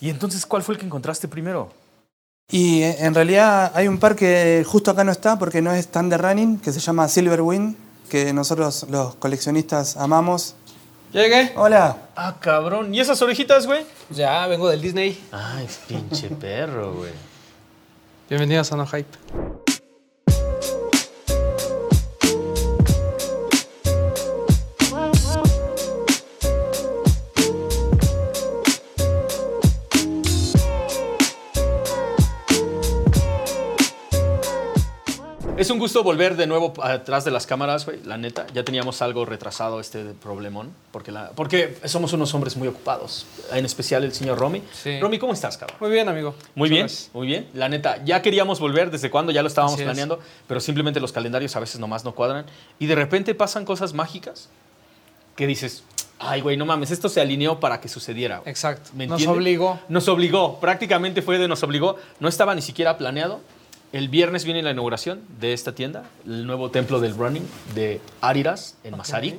¿Y entonces cuál fue el que encontraste primero? Y eh, en realidad hay un par que justo acá no está porque no es tan de running, que se llama Silver Wind, que nosotros los coleccionistas amamos. Llegué. Hola. Ah, cabrón. ¿Y esas orejitas, güey? Ya, vengo del Disney. Ay, pinche perro, güey. Bienvenidos a No Hype. Es un gusto volver de nuevo atrás de las cámaras, güey, la neta. Ya teníamos algo retrasado este problemón, porque, la, porque somos unos hombres muy ocupados, en especial el señor Romy. Sí. Romy, ¿cómo estás, cabrón? Muy bien, amigo. Muy Muchas bien, gracias. muy bien. La neta, ya queríamos volver desde cuando, ya lo estábamos Así es. planeando, pero simplemente los calendarios a veces nomás no cuadran. Y de repente pasan cosas mágicas que dices, ay, güey, no mames, esto se alineó para que sucediera. güey". Exacto. ¿Me Nos obligó. Nos obligó, prácticamente fue de nos obligó. No estaba ni siquiera planeado. El viernes viene la inauguración de esta tienda, el nuevo templo del running de Ariras en Mazarik.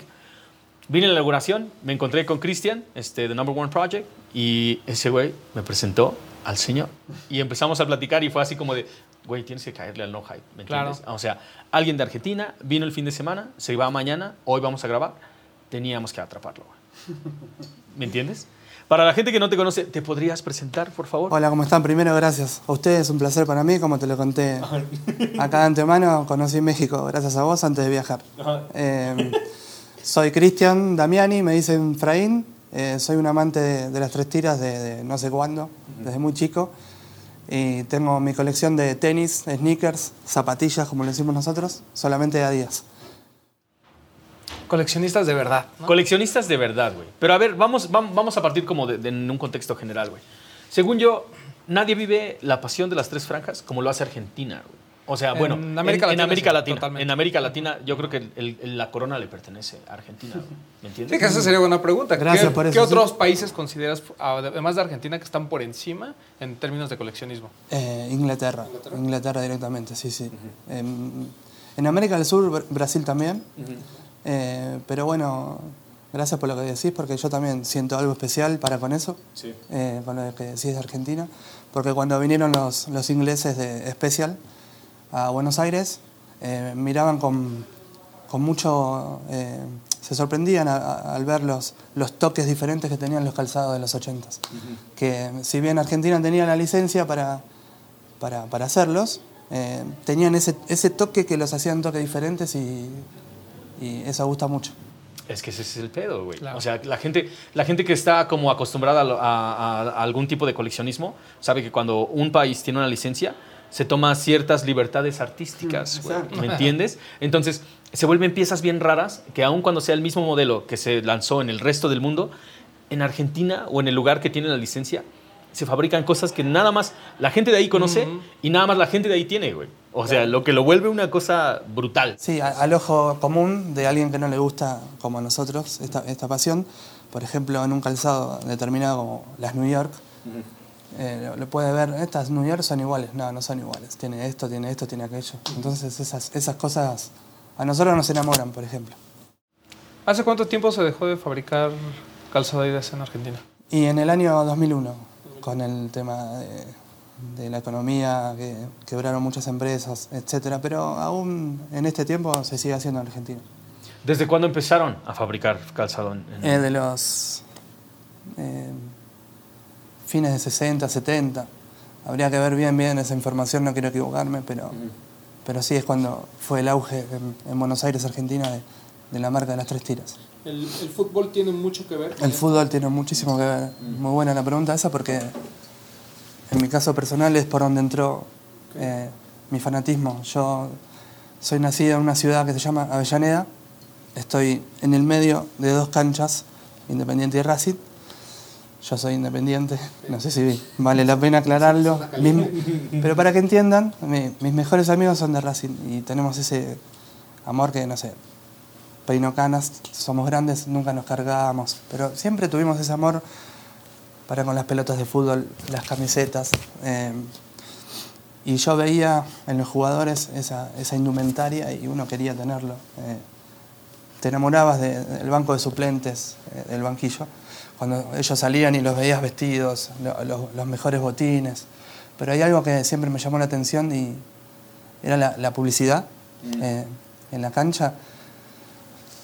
Vine a la inauguración, me encontré con Cristian, este, The Number One Project, y ese güey me presentó al señor. Y empezamos a platicar y fue así como de, güey, tienes que caerle al no hype, ¿me Claro. entiendes? O sea, alguien de Argentina vino el fin de semana, se va mañana, hoy vamos a grabar, teníamos que atraparlo, güey. ¿Me entiendes? Para la gente que no te conoce, ¿te podrías presentar, por favor? Hola, ¿cómo están? Primero, gracias a ustedes, es un placer para mí, como te lo conté acá de antemano, conocí México gracias a vos antes de viajar. Eh, soy Cristian Damiani, me dicen Fraín, eh, soy un amante de, de las tres tiras de, de no sé cuándo, desde muy chico, y tengo mi colección de tenis, sneakers, zapatillas, como le decimos nosotros, solamente a días. Coleccionistas de verdad. ¿no? Coleccionistas de verdad, güey. Pero a ver, vamos, vam- vamos a partir como de, de- en un contexto general, güey. Según yo, nadie vive la pasión de las tres franjas como lo hace Argentina, güey. O sea, En bueno, América en, en Latina, América sí, Latina. totalmente. En América Latina, yo creo que el- el- la corona le pertenece a Argentina, güey. ¿Me entiendes? Sí, que esa sería buena pregunta. Gracias ¿Qué, por eso, ¿Qué sí. otros países consideras, además de Argentina, que están por encima en términos de coleccionismo? Eh, Inglaterra, Inglaterra, directamente, sí, sí. Em, en América del Sur, Br- Brasil también. Eh, pero bueno, gracias por lo que decís, porque yo también siento algo especial para con eso, Sí. eh, con lo que decís de Argentina. Porque cuando vinieron los, los ingleses de Special a Buenos Aires, eh, miraban con, con mucho... eh, se sorprendían a- a- al ver los, los toques diferentes que tenían los calzados de los 80 Que si bien Argentina tenía la licencia para, para, para hacerlos, tenían ese, ese toque que los hacían toques diferentes y, y eso gusta mucho. Es que ese es el pedo, güey. Claro. O sea, la gente, la gente que está como acostumbrada a, algún tipo de coleccionismo sabe que cuando un país tiene una licencia, se toma ciertas libertades artísticas, güey, exacto. ¿me entiendes? Entonces, se vuelven piezas bien raras que aun cuando sea el mismo modelo que se lanzó en el resto del mundo, en Argentina o en el lugar que tiene la licencia, se fabrican cosas que nada más la gente de ahí conoce y nada más la gente de ahí tiene, güey. O sea, lo que lo vuelve una cosa brutal. Sí, a- al ojo común de alguien que no le gusta, como a nosotros, esta, esta pasión, por ejemplo, en un calzado determinado como las New York, eh, lo- lo puede ver, estas New York son iguales, no, no son iguales, tiene esto, tiene esto, tiene aquello. Entonces esas, esas cosas a nosotros nos enamoran, por ejemplo. ¿Hace cuánto tiempo se dejó de fabricar calzado Adidas en Argentina? Y en el año 2001, con el tema de, de la economía, que quebraron muchas empresas, etcétera, pero aún en este tiempo se sigue haciendo en Argentina. ¿Desde cuándo empezaron a fabricar calzado? en- Eh, de los eh, fines de 60, 70. Habría que ver bien bien esa información, no quiero equivocarme, pero, pero sí es cuando fue el auge en, en Buenos Aires, Argentina, de, de la marca de las tres tiras. El, el fútbol tiene mucho que ver. con El esto. fútbol tiene muchísimo que ver. Muy buena la pregunta esa porque en mi caso personal es por donde entró eh, mi fanatismo. Yo soy nacido en una ciudad que se llama Avellaneda. Estoy en el medio de dos canchas, Independiente y Racing. Yo soy independiente, no sé si vale la pena aclararlo. Mis- pero para que entiendan, mi- mis mejores amigos son de Racing y tenemos ese amor que, no sé, peino canas, somos grandes, nunca nos cargábamos, pero siempre tuvimos ese amor para con las pelotas de fútbol, las camisetas. eh, y yo veía en los jugadores esa, esa indumentaria y uno quería tenerlo. eh, te enamorabas de- del banco de suplentes, eh, del banquillo, cuando ellos salían y los veías vestidos, lo- lo- los mejores botines. Pero hay algo que siempre me llamó la atención y era la, la publicidad eh, en la cancha.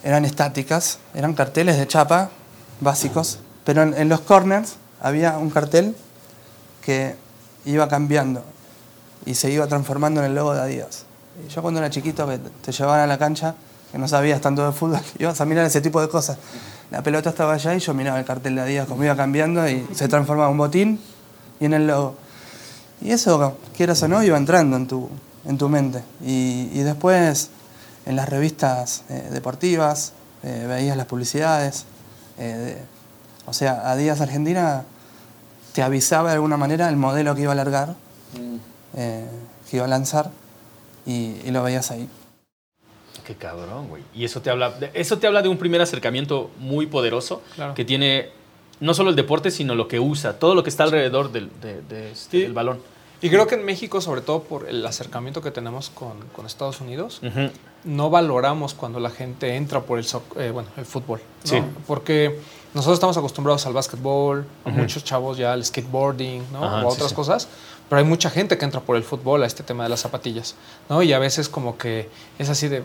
Eran estáticas, eran carteles de chapa básicos, pero en, en los corners había un cartel que iba cambiando y se iba transformando en el logo de Adidas. Y yo cuando era chiquito, que te llevaban a la cancha, que no sabías tanto de fútbol, ibas a mirar ese tipo de cosas. La pelota estaba allá y yo miraba el cartel de Adidas como iba cambiando y se transformaba en un botín y en el logo. Y eso, quieras o no, iba entrando en tu, en tu mente. Y, y después, en las revistas eh, deportivas, eh, veías las publicidades. eh, de- o sea, Adidas Argentina te avisaba de alguna manera el modelo que iba a largar, eh, que iba a lanzar, y, y lo veías ahí. Qué cabrón, güey. Y eso te habla, de- eso te habla de un primer acercamiento muy poderoso Claro. que tiene no solo el deporte, sino lo que usa, todo lo que está alrededor del, de- de este- Sí. del balón. Y creo que en México, sobre todo por el acercamiento que tenemos con, con Estados Unidos, no valoramos cuando la gente entra por el, eh, bueno, el fútbol. ¿no? Sí. Porque nosotros estamos acostumbrados al básquetbol, a muchos chavos ya al skateboarding, ¿no? Ajá, o a otras sí. cosas. Pero hay mucha gente que entra por el fútbol a este tema de las zapatillas, ¿no? Y a veces como que es así de,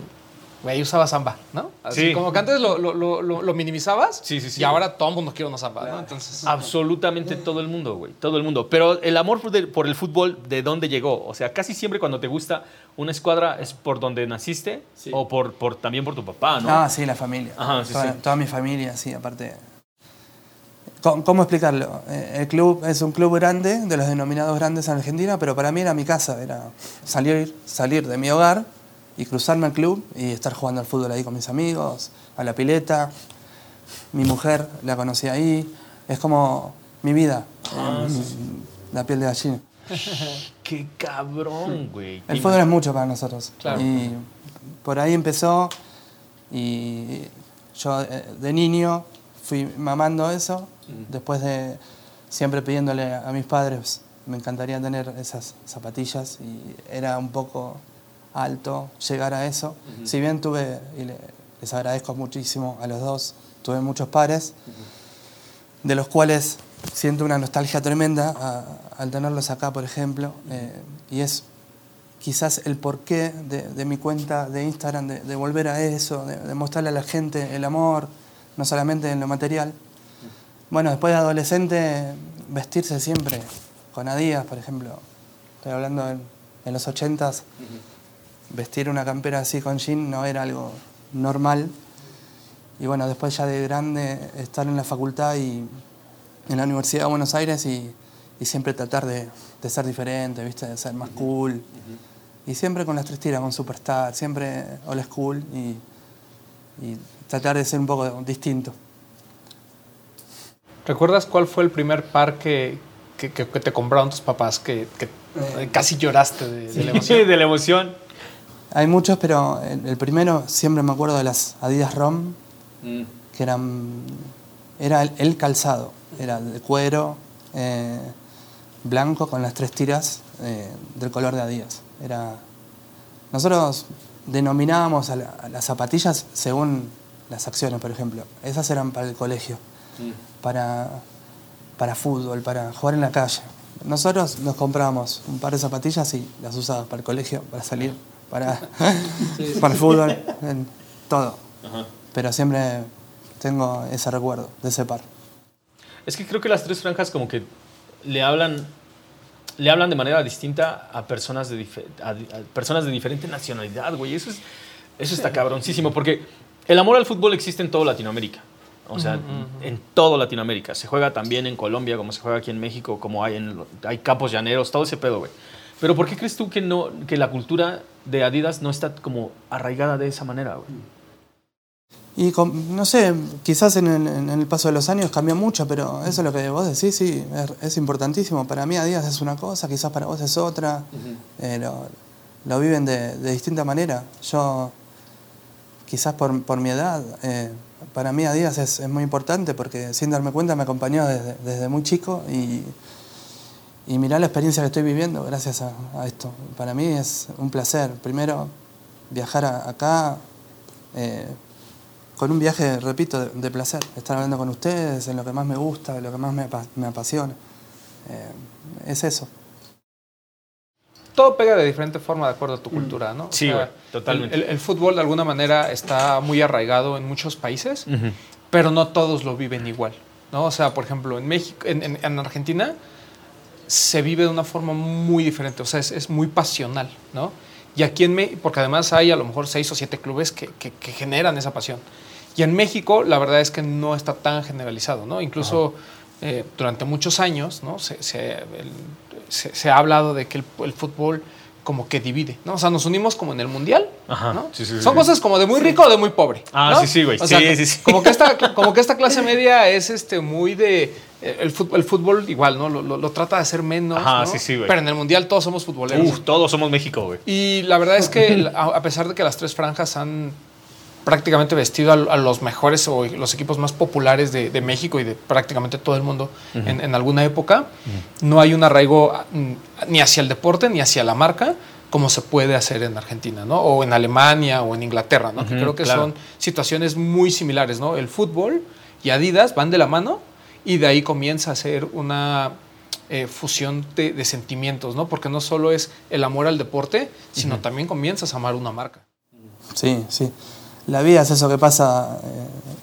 güey, usaba samba, ¿no? Así Sí. como que antes lo, lo- lo- lo- lo minimizabas Sí, sí, sí. y ahora todo el mundo quiere una samba, ¿no? Entonces... Absolutamente todo el mundo, güey. Todo el mundo. Pero el amor por, el fútbol, ¿de dónde llegó? O sea, casi siempre cuando te gusta una escuadra es por donde naciste Sí. o por, por, también por tu papá, ¿no? Ah, sí, la familia. Ajá, sí, toda, sí. toda mi familia, sí, aparte. ¿Cómo, cómo explicarlo? Eh, El club es un club grande, de los denominados grandes en Argentina, pero para mí era mi casa, era salir, salir de mi hogar y cruzarme al club y estar jugando al fútbol ahí con mis amigos, a la pileta. Mi mujer la conocí ahí, es como mi vida, Ah, eh, la piel de gallina. Qué cabrón, güey. El fútbol es mucho para nosotros. Claro. Y por ahí empezó y yo eh, de niño fui mamando eso, después de siempre pidiéndole a mis padres, me encantaría tener esas zapatillas y era un poco alto llegar a eso. Si bien tuve, y le- les agradezco muchísimo a los dos, tuve muchos pares, de los cuales siento una nostalgia tremenda a- al tenerlos acá, por ejemplo, eh, y es quizás el porqué de, de mi cuenta de Instagram, de, de volver a eso, de, de mostrarle a la gente el amor, no solamente en lo material. Bueno, después de adolescente, vestirse siempre con Adidas, por ejemplo. Estoy hablando en, en los ochentas, vestir una campera así con jean no era algo normal. Y bueno, después ya de grande, estar en la facultad y en la Universidad de Buenos Aires y, y siempre tratar de, de ser diferente, ¿viste? de ser más cool. Y siempre con las tres tiras, con Superstar, siempre old school y, y tratar de ser un poco distinto. ¿Recuerdas cuál fue el primer par que, que- te compraron tus papás que, que Eh, casi lloraste de, de la emoción? de la emoción. Hay muchos, pero el, el primero siempre me acuerdo de las Adidas ROM, que eran era el, el calzado, era de cuero, eh, blanco con las tres tiras eh, del color de Adidas. Era, nosotros denominábamos a, la- a las zapatillas según las acciones, por ejemplo. Esas eran para el colegio, para, para fútbol, para jugar en la calle. Nosotros nos comprábamos un par de zapatillas y las usábamos para el colegio, para salir, para, para el fútbol, en todo. Pero siempre tengo ese recuerdo de ese par. Es que creo que las tres franjas como que le hablan, le hablan de manera distinta a personas de, a, a personas de diferente nacionalidad, güey. Eso, es, eso está cabroncísimo, porque el amor al fútbol existe en toda Latinoamérica. O sea, en toda Latinoamérica. Se juega también en Colombia, como se juega aquí en México, como hay, en, hay campos llaneros, todo ese pedo, güey. Pero ¿por qué crees tú que, no, que la cultura de Adidas no está como arraigada de esa manera, güey? Y con- no sé, quizás en el, en el paso de los años cambió mucho, pero eso es lo que vos decís, sí, es, es importantísimo. Para mí Adidas es una cosa, quizás para vos es otra. Eh, lo, lo viven de, de distinta manera. Yo, quizás por, por mi edad, eh, para mí Adidas es, es muy importante porque sin darme cuenta me acompañó desde, desde muy chico y, y mirá la experiencia que estoy viviendo gracias a, a esto. Para mí es un placer. Primero, viajar a- acá. eh, con un viaje, repito, de, de placer. Estar hablando con ustedes en lo que más me gusta, en lo que más me, apa- me apasiona. Eh, es eso. todo pega de diferente forma de acuerdo a tu cultura, ¿no? O Sí, güey, totalmente. El, el- el fútbol de alguna manera está muy arraigado en muchos países, pero no todos lo viven igual, ¿no? O sea, por ejemplo, en México, en, en- en Argentina se vive de una forma muy diferente, o sea, es, es muy pasional, ¿no? Y aquí en México, porque además hay a lo mejor seis o siete clubes que, que- que generan esa pasión. Y en México, la verdad es que no está tan generalizado, ¿no? Incluso eh, durante muchos años, ¿no? Se, se- el- se- se ha hablado de que el, el fútbol como que divide, ¿no? O sea, nos unimos como en el mundial, Ajá. ¿no? Sí, sí, Son sí. cosas como de muy rico o de muy pobre. Ah, ¿no? sí, sí, güey. O sea, Sí, sí, sí. Como que esta, como que esta clase media es este muy de eh, el fútbol, el fútbol igual, ¿no? Lo, lo- lo trata de hacer menos. Ajá, ¿no? sí, sí, güey. Pero en el mundial todos somos futboleros. Uf, todos somos México, güey. Y la verdad es que a pesar de que las tres franjas han prácticamente vestido a, a los mejores o los equipos más populares de, de México y de prácticamente todo el mundo en, en alguna época, no hay un arraigo mm, ni hacia el deporte ni hacia la marca como se puede hacer en Argentina, ¿no? O en Alemania o en Inglaterra, ¿no? que creo que claro. son situaciones muy similares, ¿no? El fútbol y Adidas van de la mano y de ahí comienza a ser una eh, fusión de, de sentimientos, ¿no? Porque no solo es el amor al deporte, sino también comienzas a amar una marca. Sí, sí. La vida es eso que pasa eh,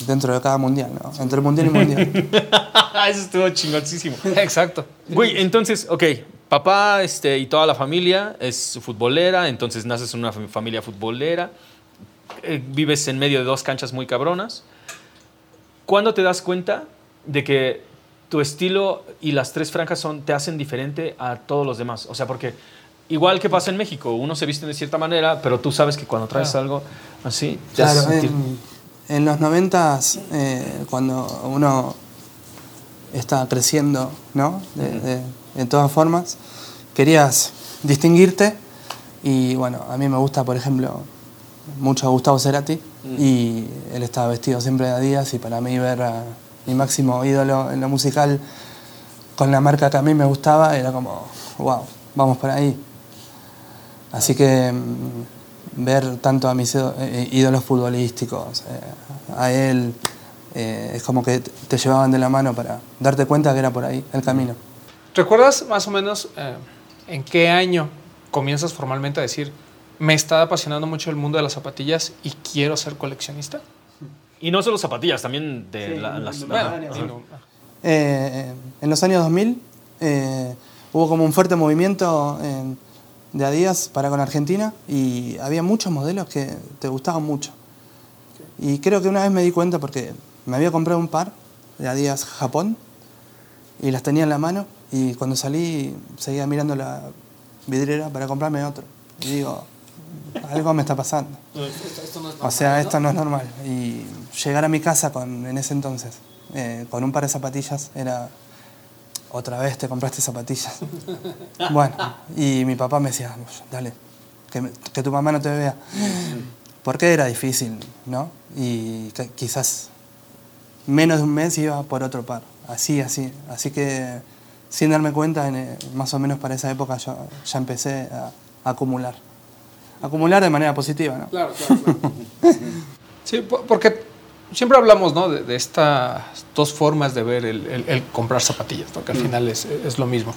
dentro de cada mundial, ¿no? Entre mundial y mundial. Eso estuvo chingoncísimo. Exacto. Güey, entonces, ok, papá este, y toda la familia es futbolera, entonces naces en una fam- familia futbolera, eh, vives en medio de dos canchas muy cabronas. ¿Cuándo te das cuenta de que tu estilo y las tres franjas son, te hacen diferente a todos los demás? O sea, porque igual que pasa en México, uno se viste de cierta manera, pero tú sabes que cuando traes Claro. algo así, te hace Claro, sentir... en, en los noventas, eh, cuando uno está creciendo, ¿no? De, de- de todas formas, querías distinguirte y bueno, a mí me gusta, por ejemplo, mucho Gustavo Cerati y él estaba vestido siempre de Adidas y para mí ver a mi máximo ídolo en lo musical con la marca que a mí me gustaba era como, wow, vamos por ahí. Así que mm, ver tanto a mis ído- eh, ídolos futbolísticos, eh, a él, eh, es como que te- llevaban de la mano para darte cuenta que era por ahí el camino. ¿Recuerdas más o menos eh, en qué año comienzas formalmente a decir, me está apasionando mucho el mundo de las zapatillas y quiero ser coleccionista? Y no solo zapatillas, también de la- las... Bueno, no- Eh, en los años 2000 eh, hubo como un fuerte movimiento en- de Adidas para con Argentina y había muchos modelos que te gustaban mucho. Y creo que una vez me di cuenta porque me había comprado un par de Adidas Japón y las tenía en la mano y cuando salí seguía mirando la vidriera para comprarme otro. Y digo, algo me está pasando. O sea, esto no es normal. Y llegar a mi casa con, en ese entonces eh, con un par de zapatillas era otra vez te compraste zapatillas. bueno, y mi papá me decía, dale, que, me- que tu mamá no te vea. Porque era difícil, ¿no? Y que- quizás menos de un mes iba por otro par. Así, así. Así que sin darme cuenta, en, eh, más o menos para esa época yo ya empecé a, a acumular. Acumular de manera positiva, ¿no? Claro, claro, claro. Sí, po- porque siempre hablamos ¿no? de, de estas dos formas de ver el, el- el comprar zapatillas, ¿no? que al final es, es lo mismo.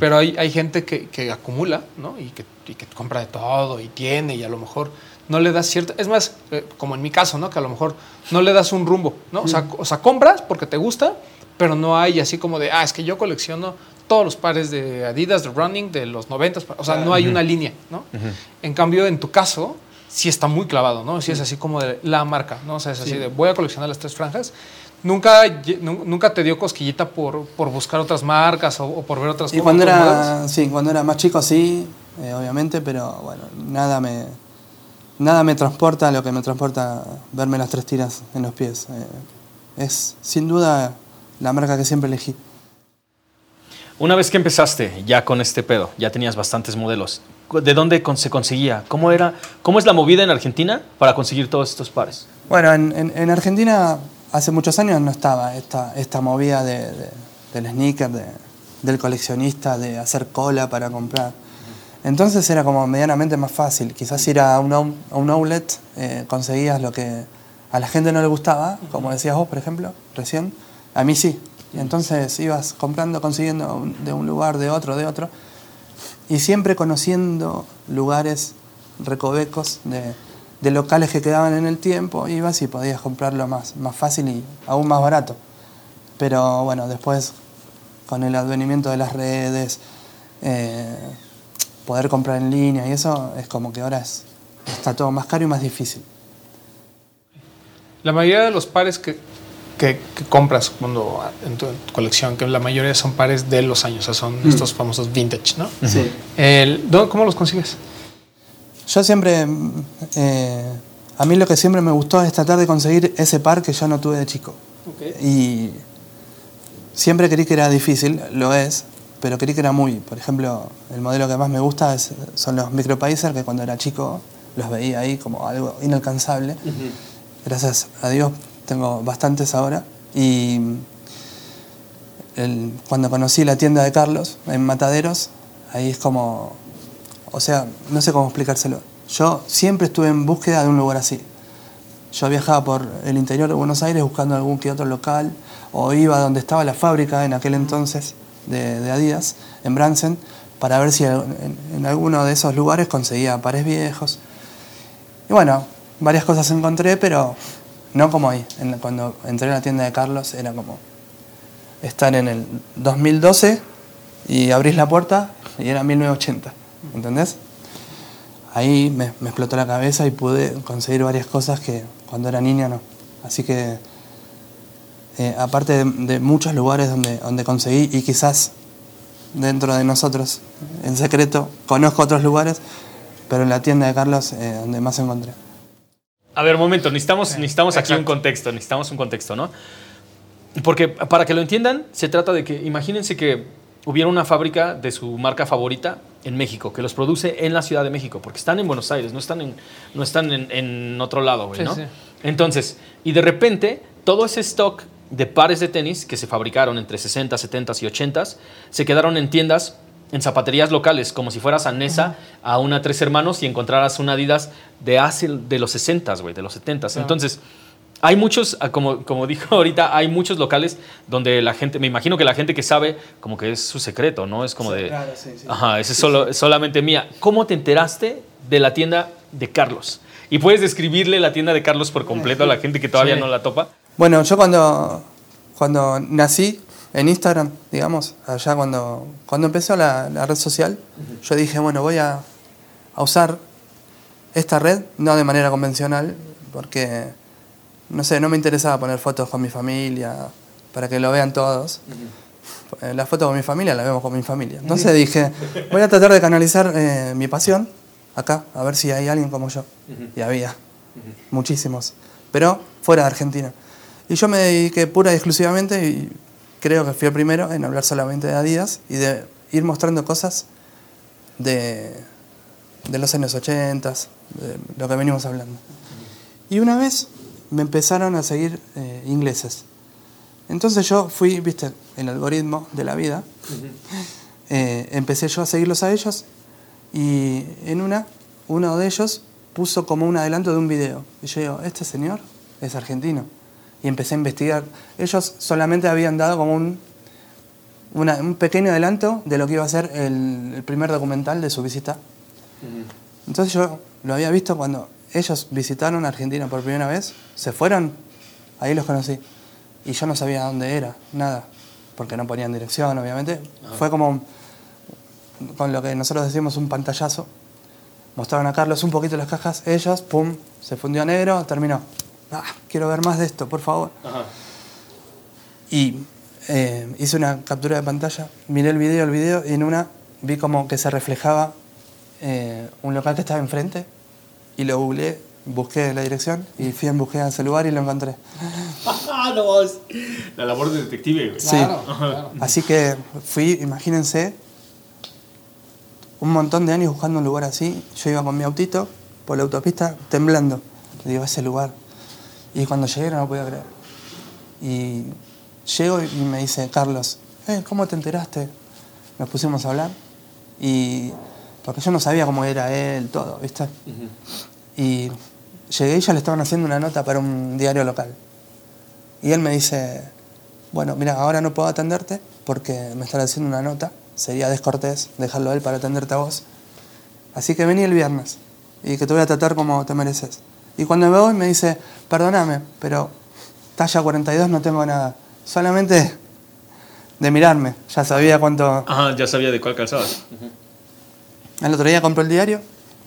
Pero hay, hay gente que, que acumula ¿no? y, que, y que compra de todo y tiene y a lo mejor no le das cierta... Es más, eh, como en mi caso, ¿no? que a lo mejor no le das un rumbo. ¿no? O, sea, o sea, compras porque te gusta, pero no hay así como de, ah, es que yo colecciono todos los pares de Adidas, de Running, de los 90, o sea, no hay una línea, ¿no? En cambio, en tu caso, sí está muy clavado, ¿no? Sí es así como de la marca, ¿no? O sea, es así de voy a coleccionar las tres franjas. Nunca, nunca te dio cosquillita por, por buscar otras marcas o, o por ver otras Y cosas. cuando otros modelos? era, sí, cuando era más chico sí, eh, obviamente, pero bueno, nada me, nada me transporta a lo que me transporta verme las tres tiras en los pies. Eh, es sin duda la marca que siempre elegí. Una vez que empezaste ya con este pedo, ya tenías bastantes modelos. ¿De dónde se conseguía? ¿Cómo era? ¿Cómo es la movida en Argentina para conseguir todos estos pares? Bueno, en, en- en Argentina hace muchos años no estaba esta, esta movida de, de- del sneaker, de- del coleccionista, de hacer cola para comprar. Entonces era como medianamente más fácil. Quizás ir a un, a un outlet, eh, conseguías lo que a la gente no le gustaba, como decías vos, por ejemplo, recién, a mí sí. Y entonces ibas comprando, consiguiendo de un lugar, de otro, de otro, y siempre conociendo lugares recovecos de, locales que quedaban en el tiempo, ibas y podías comprarlo más, más fácil y aún más barato. Pero bueno, después con el advenimiento de las redes, eh, poder comprar en línea y eso es como que ahora es, está todo más caro y más difícil. La mayoría de los pares que, que, que compras cuando en tu colección, que la mayoría son pares de los años, o sea, son estos famosos vintage, ¿no? Sí. El- ¿dónde- ¿Cómo los consigues? Yo siempre, eh, a mí lo que siempre me gustó es tratar de conseguir ese par que yo no tuve de chico. Y siempre creí que era difícil, lo es, pero creí que era muy. Por ejemplo, el modelo que más me gusta es- son los Micropacer, que cuando era chico los veía ahí como algo inalcanzable. Gracias a Dios tengo bastantes ahora. Y el- cuando conocí la tienda de Carlos en Mataderos, ahí es como, o sea, no sé cómo explicárselo. Yo siempre estuve en búsqueda de un lugar así. Yo viajaba por el interior de Buenos Aires buscando algún que otro local, o iba donde estaba la fábrica en aquel entonces de, de Adidas, en Bransen, para ver si en, en alguno de esos lugares conseguía pares viejos. Y bueno, varias cosas encontré, pero no como ahí. En cuando entré a la tienda de Carlos era como estar en el 2012 y abrís la puerta y era 1980. ¿Entendés? Ahí me, explotó la cabeza y pude conseguir varias cosas que cuando era niña no. Así que, eh, aparte de, de muchos lugares donde, donde conseguí y quizás dentro de nosotros, en secreto, conozco otros lugares, pero en la tienda de Carlos eh, donde más encontré. A ver, momento, necesitamos, necesitamos aquí un contexto, necesitamos un contexto, ¿no? Porque para que lo entiendan, se trata de que, imagínense que hubiera una fábrica de su marca favorita en México, que los produce en la Ciudad de México, porque están en Buenos Aires, no están en, no están en, en otro lado, güey, Sí, ¿no? sí. Entonces, y de repente, todo ese stock de pares de tenis que se fabricaron entre 60, 70 y 80 se quedaron en tiendas, en zapaterías locales, como si fueras a Nesa, a una Tres Hermanos y encontraras una Adidas de hace de los 60, güey, de los 70. Entonces, hay muchos, ah, como, como dijo ahorita, hay muchos locales donde la gente, me imagino que la gente que sabe, como que es su secreto, ¿no? Es como de, ajá, ese es solo, es solamente mía. ¿Cómo te enteraste de la tienda de Carlos? Y puedes describirle la tienda de Carlos por completo a la gente que todavía Sí. no la topa. Bueno, yo cuando, cuando nací en Instagram, digamos, allá cuando, cuando empezó la, la red social, yo dije, bueno, voy a, a usar esta red, no de manera convencional, porque, no sé, no me interesaba poner fotos con mi familia, para que lo vean todos. Eh, La foto con mi familia la vemos con mi familia. Entonces dije, voy a tratar de canalizar eh, mi pasión acá, a ver si hay alguien como yo. Y había muchísimos, pero fuera de Argentina. Y yo me dediqué pura y exclusivamente, y creo que fui el primero en hablar solamente de Adidas y de ir mostrando cosas de, de los años 80, de lo que venimos hablando. Y una vez me empezaron a seguir eh, ingleses. Entonces yo fui, viste, el algoritmo de la vida, eh, empecé yo a seguirlos a ellos y en una, uno de ellos puso como un adelanto de un video. Y yo digo, este señor es argentino. Y empecé a investigar. Ellos solamente habían dado como un, una- un pequeño adelanto de lo que iba a ser el, el primer documental de su visita. Entonces yo lo había visto cuando ellos visitaron Argentina por primera vez, se fueron, ahí los conocí. Y yo no sabía dónde era, nada, porque no ponían dirección, obviamente. Fue como, un- con lo que nosotros decimos, un pantallazo. Mostraron a Carlos un poquito las cajas, ellos, pum, se fundió a negro, terminó. Ah, quiero ver más de esto, por favor. Y eh, hice una captura de pantalla, miré el video, el video, y en una vi como que se reflejaba eh, un local que estaba enfrente, y lo googleé, busqué la dirección, y fui en búsqueda de ese lugar y lo encontré. No, es la labor de detective, güey. Sí. Claro, claro. Así que fui, imagínense, un montón de años buscando un lugar así. Yo iba con mi autito por la autopista temblando. Le digo, ese lugar. Y cuando llegué no lo podía creer. Y llego y me dice, Carlos, "Eh, ¿cómo te enteraste? Nos pusimos a hablar. Y porque yo no sabía cómo era él, todo, ¿viste? Y llegué y ya le estaban haciendo una nota para un diario local. Y él me dice, bueno, mira, ahora no puedo atenderte porque me están haciendo una nota, sería descortés dejarlo a él para atenderte a vos. Así que vení el viernes y que te voy a tratar como te mereces. Y cuando me voy me dice, perdóname, pero talla 42 no tengo nada. Solamente de mirarme, ya sabía cuánto... Ajá, ya sabía de cuál calzabas. Al otro día compro el diario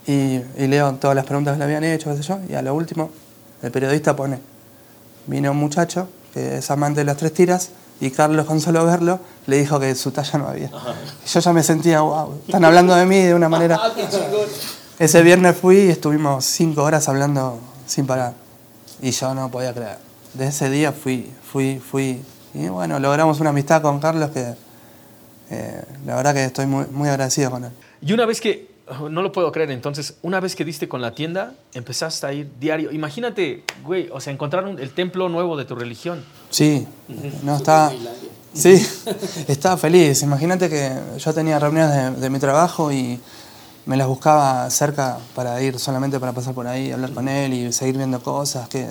y, y leo todas las preguntas que le habían hecho, qué sé yo, y a lo último el periodista pone, vino un muchacho que es amante de las tres tiras y Carlos con solo verlo le dijo que su talla no había. Yo ya me sentía, wow, están hablando de mí de una manera... Ese viernes fui y estuvimos cinco horas hablando sin parar. Y yo no podía creer. De ese día fui, fui, fui. Y bueno, logramos una amistad con Carlos que eh, la verdad que estoy muy, muy agradecido con él. Y una vez que, oh, no lo puedo creer, entonces, una vez que diste con la tienda, empezaste a ir diario. Imagínate, güey, o sea, encontrar un- el templo nuevo de tu religión. Sí, no estaba. Sí, estaba feliz. Imagínate que yo tenía reuniones de, de mi trabajo y me las buscaba cerca para ir solamente para pasar por ahí, hablar con él y seguir viendo cosas que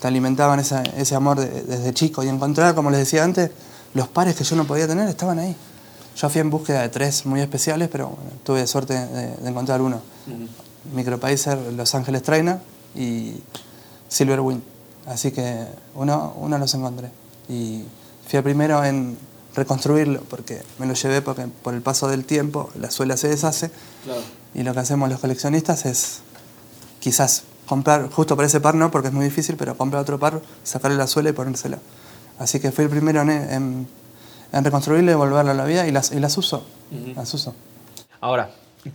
te alimentaban esa- ese amor de- desde chico. Y encontrar, como les decía antes, los pares que yo no podía tener estaban ahí. Yo fui en búsqueda de tres muy especiales, pero bueno, tuve suerte de, de encontrar uno. Micropacer, Los Ángeles Trainer y Silverwind. Así que uno, uno los encontré. Y fui el primero en reconstruirlo, porque me lo llevé porque por el paso del tiempo la suela se deshace. Claro. Y lo que hacemos los coleccionistas es quizás comprar, justo para ese par no, porque es muy difícil, pero comprar otro par, sacarle la suela y ponérsela. Así que fui el primero en, en, en reconstruirlo y volverlo a la vida y las, y las uso. Las uso. Ahora,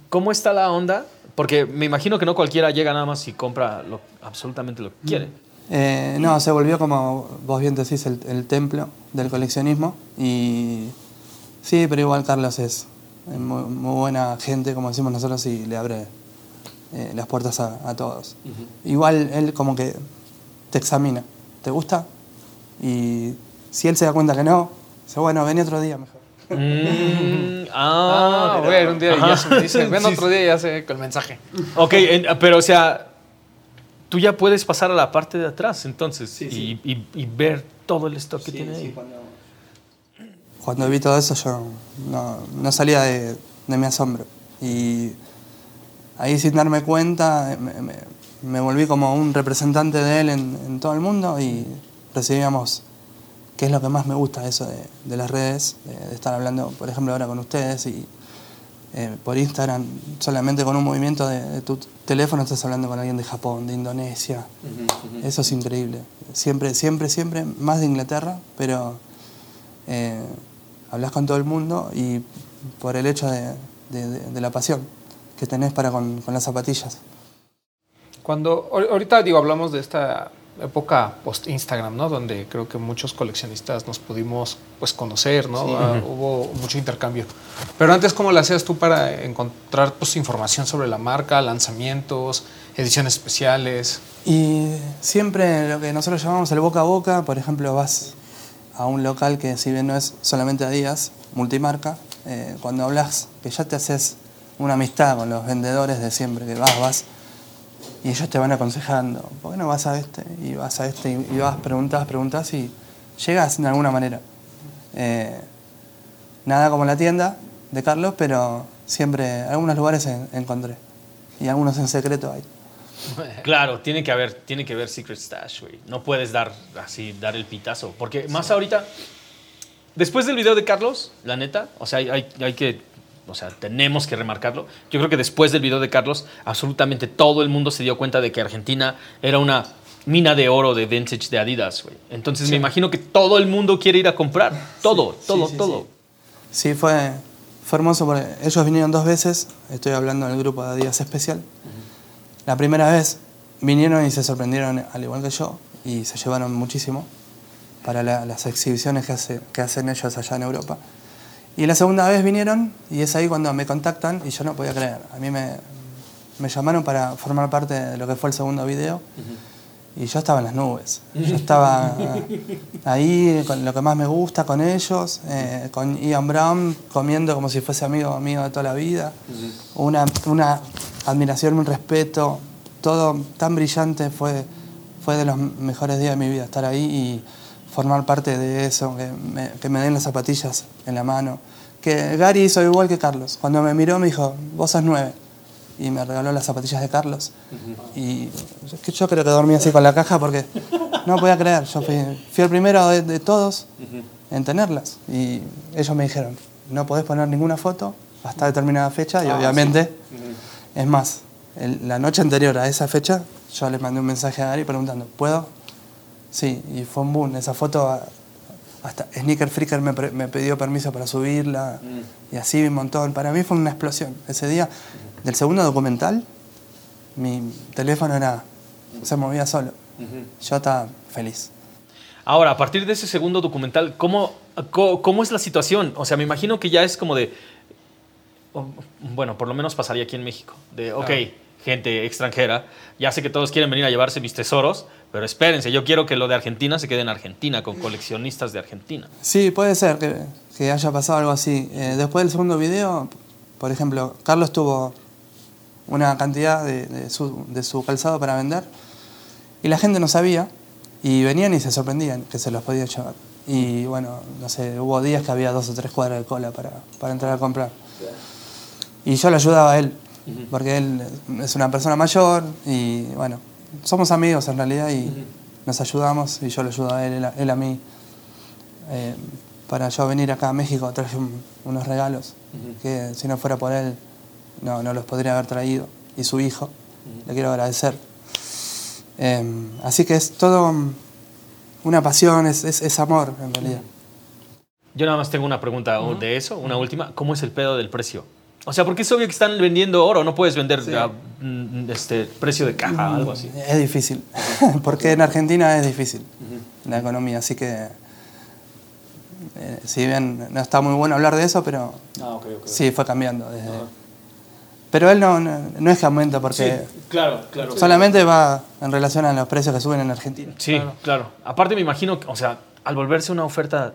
¿cómo está la onda? Porque me imagino que no cualquiera llega nada más y compra lo- absolutamente lo que quiere. Eh, no, se volvió como vos bien decís el, el templo del coleccionismo y sí, pero igual Carlos es muy, muy buena gente, como decimos nosotros, y le abre eh, las puertas a, a todos. Igual él como que te examina, ¿te gusta? Y si él se da cuenta que no, dice, bueno, ven otro día mejor. Mm, Ah, ah, voy a ir un día y ya se me dice, ven Sí, otro día y ya sé con el mensaje. Ok, en- pero o sea, tú ya puedes pasar a la parte de atrás entonces Sí, y, sí. y- y ver todo el stock que tiene ahí. Cuando vi todo eso yo no, no salía de, de mi asombro. Y ahí sin darme cuenta me, me- me volví como un representante de él en, en todo el mundo y recibíamos, que es lo que más me gusta eso de, de las redes, de, de estar hablando, por ejemplo, ahora con ustedes y eh, por Instagram, solamente con un movimiento de, de tu teléfono estás hablando con alguien de Japón, de Indonesia. Eso es increíble. Siempre, siempre, siempre, más de Inglaterra, pero eh, hablas con todo el mundo y por el hecho de, de- de- de la pasión que tenés para con, con las zapatillas. Cuando ahor- ahorita digo hablamos de esta época post Instagram, ¿no? Donde creo que muchos coleccionistas nos pudimos pues conocer, ¿no? Ah, Hubo mucho intercambio. Pero antes cómo lo hacías tú para encontrar pues información sobre la marca, lanzamientos, ediciones especiales? Y siempre lo que nosotros llamamos el boca a boca, por ejemplo, vas a un local que si bien no es solamente Adidas, multimarca, eh, cuando hablas que ya te haces una amistad con los vendedores de siempre, que vas, vas, y ellos te van aconsejando, ¿por qué no vas a este? Y vas a este, y vas, preguntas, preguntas y llegas de alguna manera. Eh, nada como la tienda de Carlos, pero siempre algunos lugares en- encontré. Y algunos en secreto hay. Claro, tiene que haber, tiene que haber Secret Stash, güey. No puedes dar así, dar el pitazo. Porque más ahorita, después del video de Carlos, la neta, o sea, hay, hay- hay que, o sea, tenemos que remarcarlo. Yo creo que después del video de Carlos, absolutamente todo el mundo se dio cuenta de que Argentina era una mina de oro de vintage de Adidas, güey. Entonces me imagino que todo el mundo quiere ir a comprar. Todo, todo, sí, todo. Sí, fue, fue hermoso porque ellos vinieron dos veces, estoy hablando del grupo de Adidas Especial. La primera vez vinieron y se sorprendieron al igual que yo y se llevaron muchísimo para la- las exhibiciones que, hace- que hacen ellos allá en Europa. Y la segunda vez vinieron y es ahí cuando me contactan y yo no podía creer. A mí me, me llamaron para formar parte de lo que fue el segundo video y yo estaba en las nubes. Yo estaba ahí con lo que más me gusta con ellos, eh, con Ian Brown comiendo como si fuese amigo mío de toda la vida. una, una admiración, un respeto todo tan brillante, fue, fue de los mejores días de mi vida estar ahí y formar parte de eso, que me, que me den las zapatillas en la mano. Que Gary hizo igual que Carlos. Cuando me miró me dijo, vos sos nueve. Y me regaló las zapatillas de Carlos. Y es que yo creo que dormí así con la caja porque no podía creer. Yo fui, fui el primero de, de todos en tenerlas. Y ellos me dijeron, no podés poner ninguna foto hasta determinada fecha. Y obviamente, es más, el- la noche anterior a esa fecha, yo le mandé un mensaje a Gary preguntando, ¿puedo? Sí, y fue un boom. Esa foto, hasta Sneaker Freaker me, pre- me pidió permiso para subirla. Y así un montón. Para mí fue una explosión. Ese día, del segundo documental, mi teléfono era, se movía solo. Yo estaba feliz. Ahora, a partir de ese segundo documental, ¿cómo, cómo es la situación? O sea, me imagino que ya es como de. Bueno, por lo menos pasaría aquí en México. De, ok, gente extranjera, ya sé que todos quieren venir a llevarse mis tesoros, pero espérense, yo quiero que lo de Argentina se quede en Argentina, con coleccionistas de Argentina. Sí, puede ser que, que haya pasado algo así. Eh, después del segundo video, por ejemplo, Carlos tuvo una cantidad de, de su, de su calzado para vender y la gente no sabía y venían y se sorprendían que se los podía llevar. Y bueno, no sé, hubo días que había dos o tres cuadras de cola para, para entrar a comprar. Y yo le ayudaba a él, porque él es una persona mayor y bueno, somos amigos en realidad y nos ayudamos y yo le ayudo a él, él a, él a mí. Eh, para yo venir acá a México traje un- unos regalos que si no fuera por él no, no los podría haber traído. Y su hijo, le quiero agradecer. Eh, así que es todo una pasión, es, es- es amor en realidad. Yo nada más tengo una pregunta de eso, una última. ¿Cómo es el pedo del precio? O sea, porque es obvio que están vendiendo oro, no puedes vender a, mm, este precio de caja, algo así. Es difícil, porque en Argentina es difícil la economía, así que eh, si bien no está muy bueno hablar de eso, pero Ah, ok, ok. sí fue cambiando. desde- Pero él no, no, no es que aumenta porque claro, claro. solamente va en relación a los precios que suben en Argentina. Sí, claro. Aparte me imagino, que, o sea, al volverse una oferta,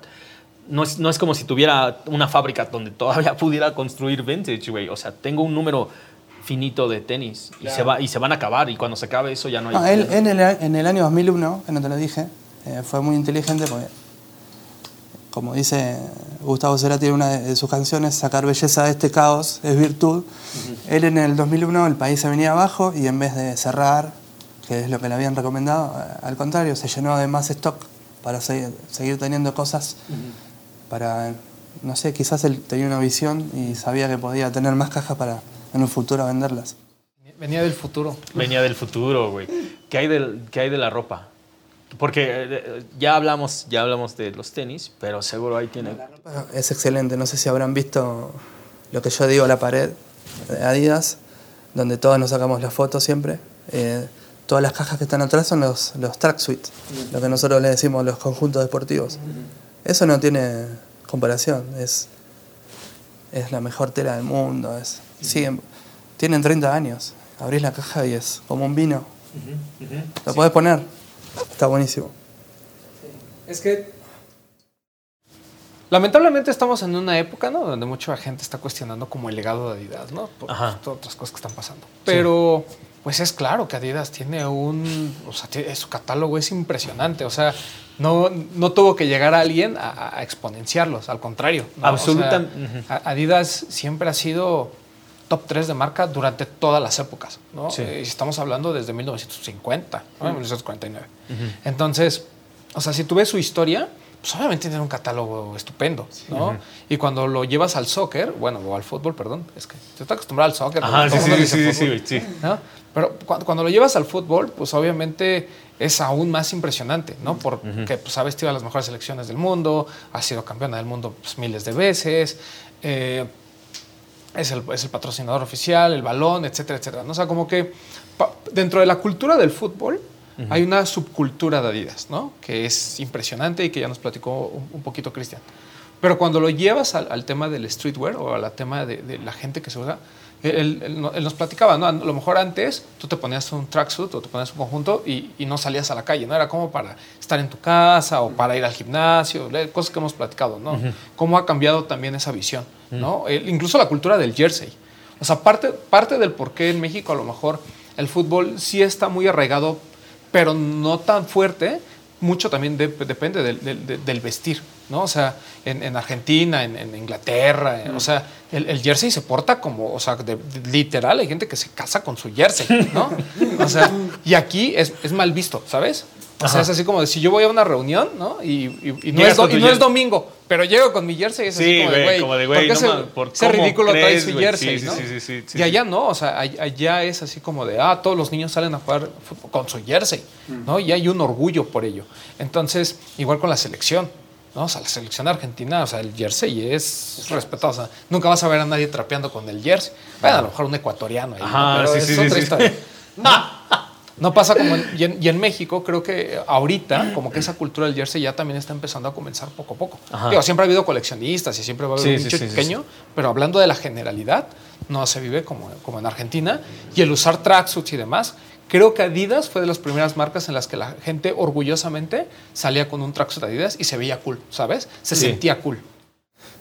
no es, no es como si tuviera una fábrica donde todavía pudiera construir vintage, güey. O sea, tengo un número finito de tenis y, se va, y se van a acabar y cuando se acabe eso ya no hay... No, él en el, en el año 2001, que no te lo dije, eh, fue muy inteligente porque, como dice Gustavo Cerati en una de, de sus canciones, sacar belleza de este caos es virtud. Él en el 2001 el país se venía abajo y en vez de cerrar, que es lo que le habían recomendado, eh, al contrario, se llenó de más stock para seguir, seguir teniendo cosas para, no sé, quizás él tenía una visión y sabía que podía tener más cajas para en un futuro venderlas. Venía del futuro. Venía del futuro, güey. ¿Qué hay, del, ¿Qué hay de la ropa? Porque eh, ya hablamos, ya hablamos de los tenis, pero seguro ahí tiene... Bueno, Es excelente, no sé si habrán visto lo que yo digo, la pared de Adidas, donde todos nos sacamos la foto siempre. Eh, todas las cajas que están atrás son los, los tracksuit, lo que nosotros le decimos los conjuntos deportivos. Eso no tiene comparación, es, es la mejor tela del mundo. Es, siguen, tienen 30 años, abrís la caja y es como un vino. Lo podés poner, está buenísimo. Es que. Lamentablemente estamos en una época, ¿no? Donde mucha gente está cuestionando como el legado de Adidas, ¿no? Por Ajá. todas otras cosas que están pasando. Pero, pues es claro que Adidas tiene un. O sea, tiene- su catálogo es impresionante. O sea, no, no tuvo que llegar a alguien a, a exponenciarlos, al contrario. ¿no? O sea, Absoluta- ujú. a- Adidas siempre ha sido top 3 de marca durante todas las épocas, ¿no? Sí. Estamos hablando desde 1950, ¿no? 1949. Entonces, o sea, si tú ves su historia, pues obviamente tiene un catálogo estupendo, ¿no? Y cuando lo llevas al soccer, bueno, o al fútbol, perdón, es que yo estoy acostumbrado al soccer. Ajá, sí, sí, sí, sí, sí. Pero cu- cuando, lo llevas al fútbol, pues obviamente es aún más impresionante, ¿no? Porque pues, ha vestido a las mejores selecciones del mundo, ha sido campeona del mundo pues, miles de veces, eh, es, el, es el patrocinador oficial, el balón, etcétera, etcétera. ¿no? O sea, como que pa- dentro de la cultura del fútbol hay una subcultura de Adidas, ¿no? Que es impresionante y que ya nos platicó un, un poquito Cristian. Pero cuando lo llevas al, al tema del streetwear o al tema de, de la gente que se usa, él, él él nos platicaba, ¿no? A lo mejor antes tú te ponías un tracksuit o te ponías un conjunto y, y no salías a la calle, ¿no? Era como para estar en tu casa o para ir al gimnasio, cosas que hemos platicado, ¿no? Cómo ha cambiado también esa visión, ¿no? El- incluso la cultura del jersey. O sea, parte, parte del por qué en México a lo mejor el fútbol sí está muy arraigado, pero no tan fuerte. Mucho también de- depende del, del- del vestir, ¿no? O sea, en, en Argentina, en, en Inglaterra, en- o sea, el, el jersey se porta como, o sea, de- de- literal, hay gente que se casa con su jersey, ¿no? O sea, y aquí es, es mal visto, ¿sabes? O sea, es así como de si yo voy a una reunión, ¿no? Y, y- y no, es, do- y no domingo, pero llego con mi jersey, es Sí, así como de, güey, güey, como de, ¿por qué no ese, mames, ¿por ese cómo ridículo trae su jersey, Sí, ¿no? sí, sí, sí, sí, y allá no, o sea, all- allá es así como de, ah, todos los niños salen a jugar con su jersey, ¿no? Y hay un orgullo por ello. Entonces, igual con la selección, ¿no? O sea, la selección argentina, o sea, el jersey es respetado, o sea, nunca vas a ver a nadie trapeando con el jersey. Bueno, a lo mejor un ecuatoriano ahí, ¿no? Ajá, pero sí, es sí, otra sí. historia. No pasa como en, y, en, y en México, creo que ahorita, como que esa cultura del jersey ya también está empezando a comenzar poco a poco. Digo, siempre ha habido coleccionistas y siempre va a haber un nicho pequeño, pero hablando de la generalidad, no se vive como, como en Argentina. Y el usar tracksuits y demás, creo que Adidas fue de las primeras marcas en las que la gente orgullosamente salía con un tracksuit Adidas y se veía cool, ¿sabes? Se Sí. sentía cool.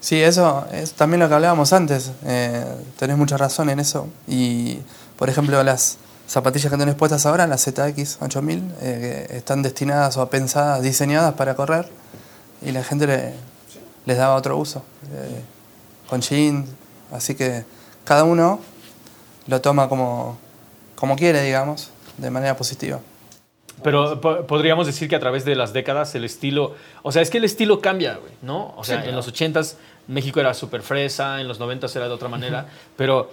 Sí, eso es también lo que hablábamos antes. Eh, tenés mucha razón en eso. Y, por ejemplo, las zapatillas que tenés puestas ahora, las ZX 8000, eh, están destinadas o pensadas, diseñadas para correr. Y la gente le- les daba otro uso. eh, con jeans. Así que cada uno lo toma como, como quiere, digamos, de manera positiva. Pero po- podríamos decir que a través de las décadas el estilo, o sea, es que el estilo cambia, güey, ¿no? O sea, en los 80s México era súper fresa, en los 90s era de otra manera, pero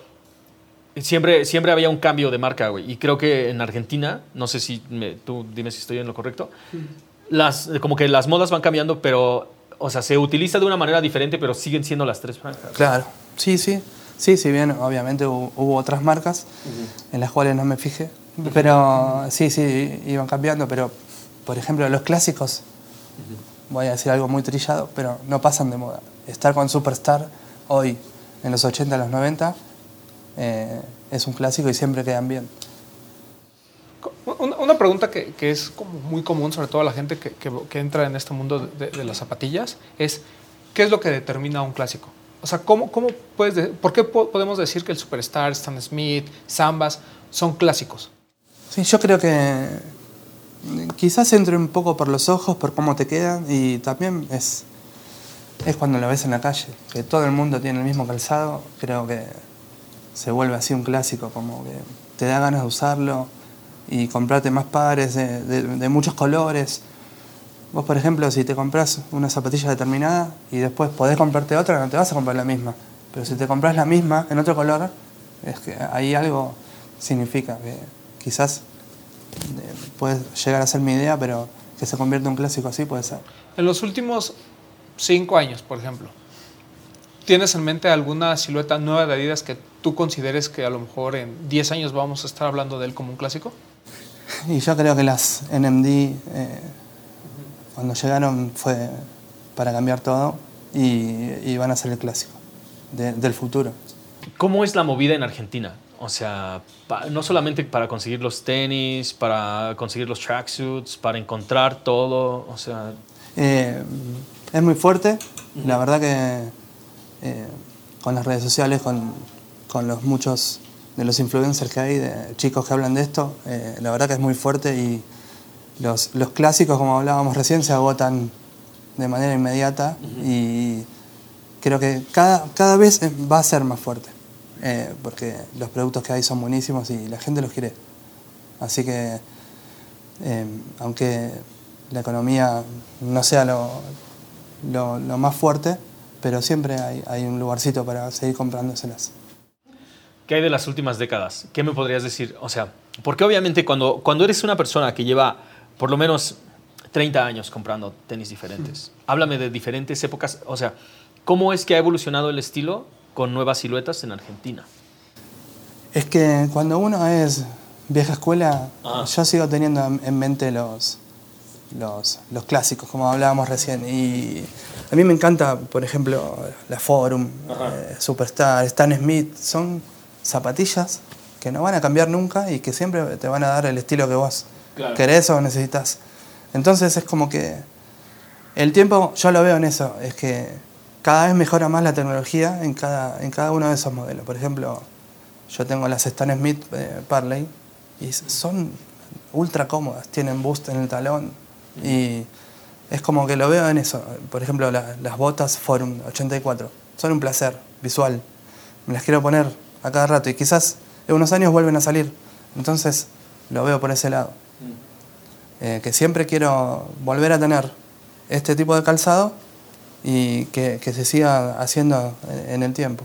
siempre, siempre había un cambio de marca, güey. Y creo que en Argentina, no sé si me- tú dime si estoy en lo correcto, las, como que las modas van cambiando, pero, o sea, se utiliza de una manera diferente, pero siguen siendo las tres franjas. Claro, sí, sí. Sí, si bien obviamente hubo, hubo otras marcas en las cuales no me fijé, pero sí, sí, iban cambiando, pero por ejemplo los clásicos, voy a decir algo muy trillado, pero no pasan de moda. Estar con Superstar hoy, en los 80, los 90, eh, es un clásico y siempre quedan bien. Una, pregunta que, que es como muy común, sobre todo a la gente que, que- que entra en este mundo de, de las zapatillas, es ¿qué es lo que determina un clásico? O sea, ¿cómo, cómo puedes de- ¿por qué po- podemos decir que el Superstar, Stan Smith, Zambas son clásicos? Sí, yo creo que quizás entre un poco por los ojos, por cómo te quedan y también es, es cuando lo ves en la calle, que todo el mundo tiene el mismo calzado, creo que se vuelve así un clásico, como que te da ganas de usarlo y comprarte más pares de, de- de muchos colores. Vos, por ejemplo, si te compras una zapatilla determinada y después podés comprarte otra, no te vas a comprar la misma. Pero si te compras la misma en otro color, es que ahí algo significa que quizás eh, puede llegar a ser mi idea, pero que se convierta en un clásico así puede ser. En los últimos cinco años, por ejemplo, ¿tienes en mente alguna silueta nueva de Adidas que tú consideres que a lo mejor en 10 años vamos a estar hablando de él como un clásico? Y yo creo que las NMD, eh, cuando llegaron, fue para cambiar todo y, y van a ser el clásico de- del futuro. ¿Cómo es la movida en Argentina? O sea, pa- no solamente para conseguir los tenis, para conseguir los tracksuits, para encontrar todo, o sea, Eh, es muy fuerte, la verdad que eh, con las redes sociales, con, con los muchos de los influencers que hay, de chicos que hablan de esto, eh, la verdad que es muy fuerte y los, los clásicos, como hablábamos recién, se agotan de manera inmediata y creo que cada, cada vez va a ser más fuerte, eh, porque los productos que hay son buenísimos y la gente los quiere. Así que, eh, aunque la economía no sea lo, lo, lo más fuerte, pero siempre hay, hay un lugarcito para seguir comprándoselas. ¿qué hay de las últimas décadas? ¿Qué me podrías decir? O sea, porque obviamente cuando, cuando eres una persona que lleva por lo menos 30 años comprando tenis diferentes, háblame de diferentes épocas, o sea, ¿cómo es que ha evolucionado el estilo con nuevas siluetas en Argentina? Es que cuando uno es vieja escuela, Ah. yo sigo teniendo en en mente los, los, los clásicos, como hablábamos recién. Y a mí me encanta, por ejemplo, la Forum, eh, Superstar, Stan Smith. Son zapatillas que no van a cambiar nunca y que siempre te van a dar el estilo que vos Claro. querés o necesitas. Entonces es como que el tiempo, yo lo veo en eso, es que cada vez mejora más la tecnología en cada, en cada uno de esos modelos. Por ejemplo, yo tengo las Stan Smith eh, Parley y son ultra cómodas, tienen boost en el talón y es como que lo veo en eso. Por ejemplo, la- las botas Forum 84 son un placer visual. Me las quiero poner a cada rato y quizás en unos años vuelven a salir. Entonces lo veo por ese lado. Eh, que siempre quiero volver a tener este tipo de calzado y que, que se siga haciendo en- en el tiempo.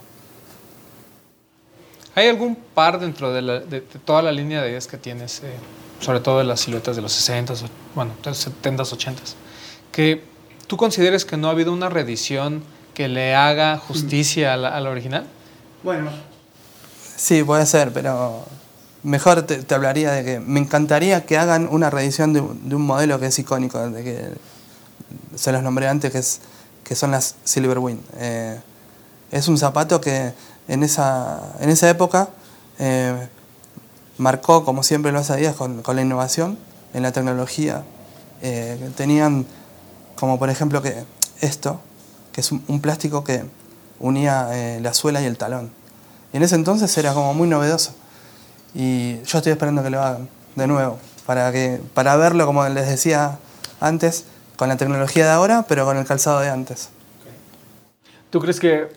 ¿Hay algún par dentro de, la- de- de toda la línea de ideas que tienes, eh, sobre todo de las siluetas de los 60s, o- bueno, de los 70s, 80s, que tú consideres que no ha habido una reedición que le haga justicia a la, a la original? Bueno. Sí, puede ser, pero mejor te, te hablaría de que me encantaría que hagan una reedición de, un- de un modelo que es icónico, de que se los nombré antes, que, es, que son las Silverwind. Eh, es un zapato que en esa, en esa época eh, marcó, como siempre lo hace Adidas, con, con la innovación en la tecnología. Eh, tenían como por ejemplo que esto, que es un, un plástico que unía eh, la suela y el talón. Y en ese entonces era como muy novedoso. Y yo estoy esperando que lo hagan de nuevo, para, que, para verlo, como les decía antes, con la tecnología de ahora, pero con el calzado de antes. ¿Tú crees que,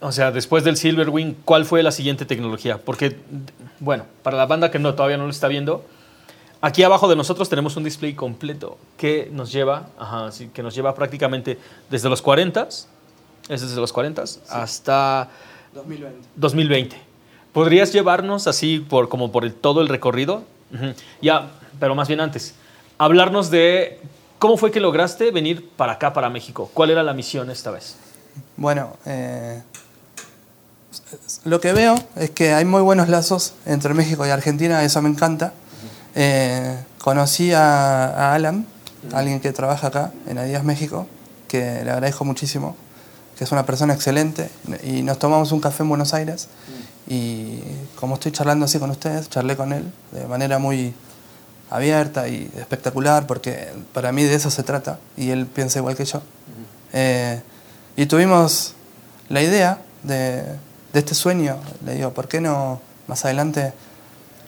o sea, después del Silverwing, cuál fue la siguiente tecnología? Porque, bueno, para la banda que no, todavía no lo está viendo, aquí abajo de nosotros tenemos un display completo que nos lleva, ajá, sí, que nos lleva prácticamente desde los 40, es desde los 40 hasta 2020. 2020. ¿Podrías llevarnos así por como por el- todo el recorrido? Ujú. Ya, pero más bien antes, hablarnos de cómo fue que lograste venir para acá, para México. ¿Cuál era la misión esta vez? Bueno, eh, lo que veo es que hay muy buenos lazos entre México y Argentina, eso me encanta. Eh, conocí a, a Alan, alguien que trabaja acá en Adidas México, que le agradezco muchísimo, que es una persona excelente, y nos tomamos un café en Buenos Aires, y como estoy charlando así con ustedes, charlé con él de manera muy abierta y espectacular, porque para mí de eso se trata, y él piensa igual que yo. Eh, y tuvimos la idea de, de este sueño. Le digo, ¿por qué no más adelante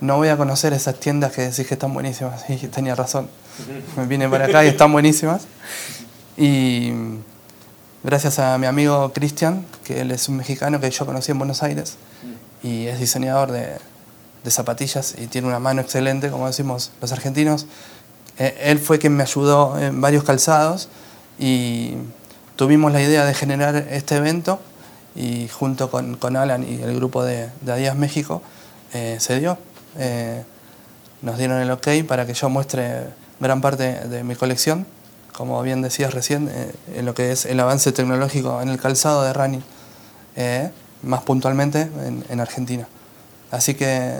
no voy a conocer esas tiendas que decís que están buenísimas? Y tenía razón. Me vine para acá y están buenísimas. Y mm, gracias a mi amigo Cristian, que él es un mexicano que yo conocí en Buenos Aires y es diseñador de, de zapatillas y tiene una mano excelente, como decimos los argentinos. Eh, él fue quien me ayudó en varios calzados y tuvimos la idea de generar este evento y junto con, con Alan y el grupo de, de Adidas México eh, se dio. Eh, nos dieron el ok para que yo muestre gran parte de mi colección, como bien decías recién, en lo que es el avance tecnológico en el calzado de running, más puntualmente en, en Argentina. Así que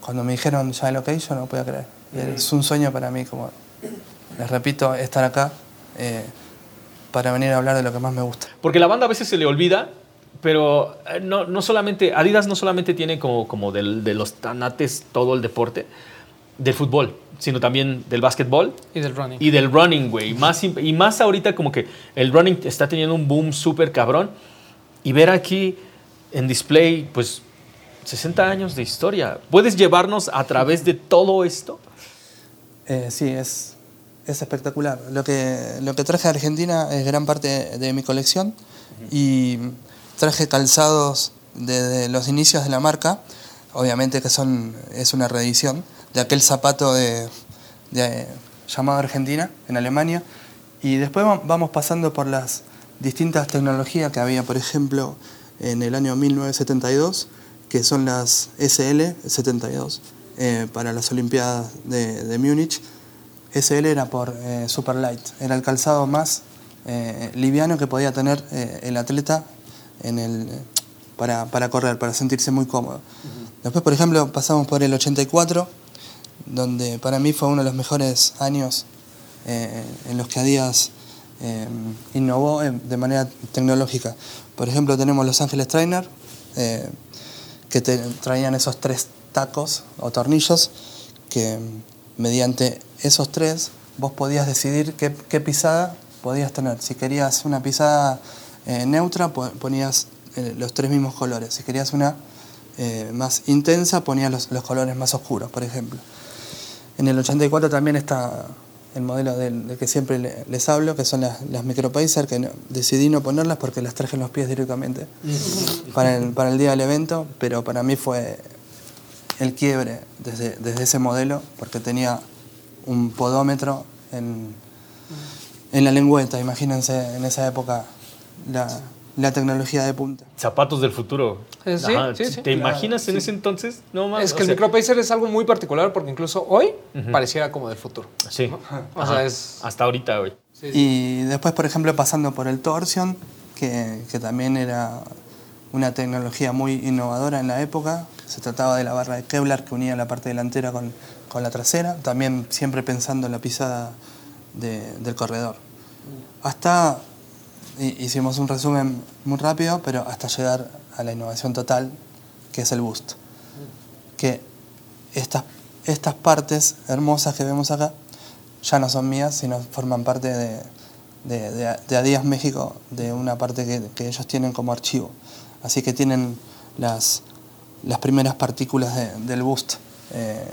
cuando me dijeron ya el ok, yo no podía creer. Es un sueño para mí, como les repito, estar acá eh, para venir a hablar de lo que más me gusta. Porque la banda a veces se le olvida, pero eh, no, no solamente, Adidas no solamente tiene como, como del- de los tanates todo el deporte del fútbol, sino también del básquetbol Y del running. y del running, güey. Más, y más ahorita como que el running está teniendo un boom súper cabrón. Y ver aquí en display, pues, 60 años de historia. ¿Puedes llevarnos a través de todo esto? Eh, sí, es, es espectacular. Lo que, lo que traje a Argentina es gran parte de mi colección y traje calzados desde los inicios de la marca, obviamente que son, es una reedición de aquel zapato de, de- llamado Argentina en Alemania y después va- vamos pasando por las distintas tecnologías que había, por ejemplo, en el año 1972, que son las SL72 eh, para las Olimpiadas de, de Múnich. SL era por eh, Super Light, era el calzado más eh, liviano que podía tener eh, el atleta en el, para, para correr, para sentirse muy cómodo. Después, por ejemplo, pasamos por el 84, donde para mí fue uno de los mejores años en los que Adidas innovó de manera tecnológica. Por ejemplo, tenemos Los Ángeles Trainer, que te- traían esos tres tacos o tornillos que mediante esos tres vos podías decidir qué, pisada podías tener. Si querías una pisada eh, neutra, po- ponías eh, los tres mismos colores. Si querías una eh, más intensa ponía los, los colores más oscuros, por ejemplo. En el 84 también está el modelo del, del que siempre le- les hablo, que son las, las Micropacer, que no- decidí no ponerlas porque las traje en los pies directamente para el, para el día del evento, pero para mí fue el quiebre desde, desde ese modelo, porque tenía un podómetro en, en la lengüeta, imagínense en esa época la, la tecnología de punta. Zapatos del futuro. Eh, sí, Ajá, sí, sí. ¿Te imaginas en ese entonces? No mames. Es que o el sea, micropacer es algo muy particular porque incluso hoy pareciera como del futuro. Sí. O Ajá. sea, es... Hasta ahorita, güey. Y después, por ejemplo, pasando por el Torsion, que, que también era una tecnología muy innovadora en la época. Se trataba de la barra de Kevlar que unía la parte delantera con, con la trasera, también siempre pensando en la pisada de- del corredor. Hasta, hicimos un resumen muy rápido, pero hasta llegar a la innovación total, que es el Boost. Que estas, estas partes hermosas que vemos acá ya no son mías, sino forman parte de, de, de- de Adidas México, de una parte que, que ellos tienen como archivo. Así que tienen las, las primeras partículas de- del Boost eh,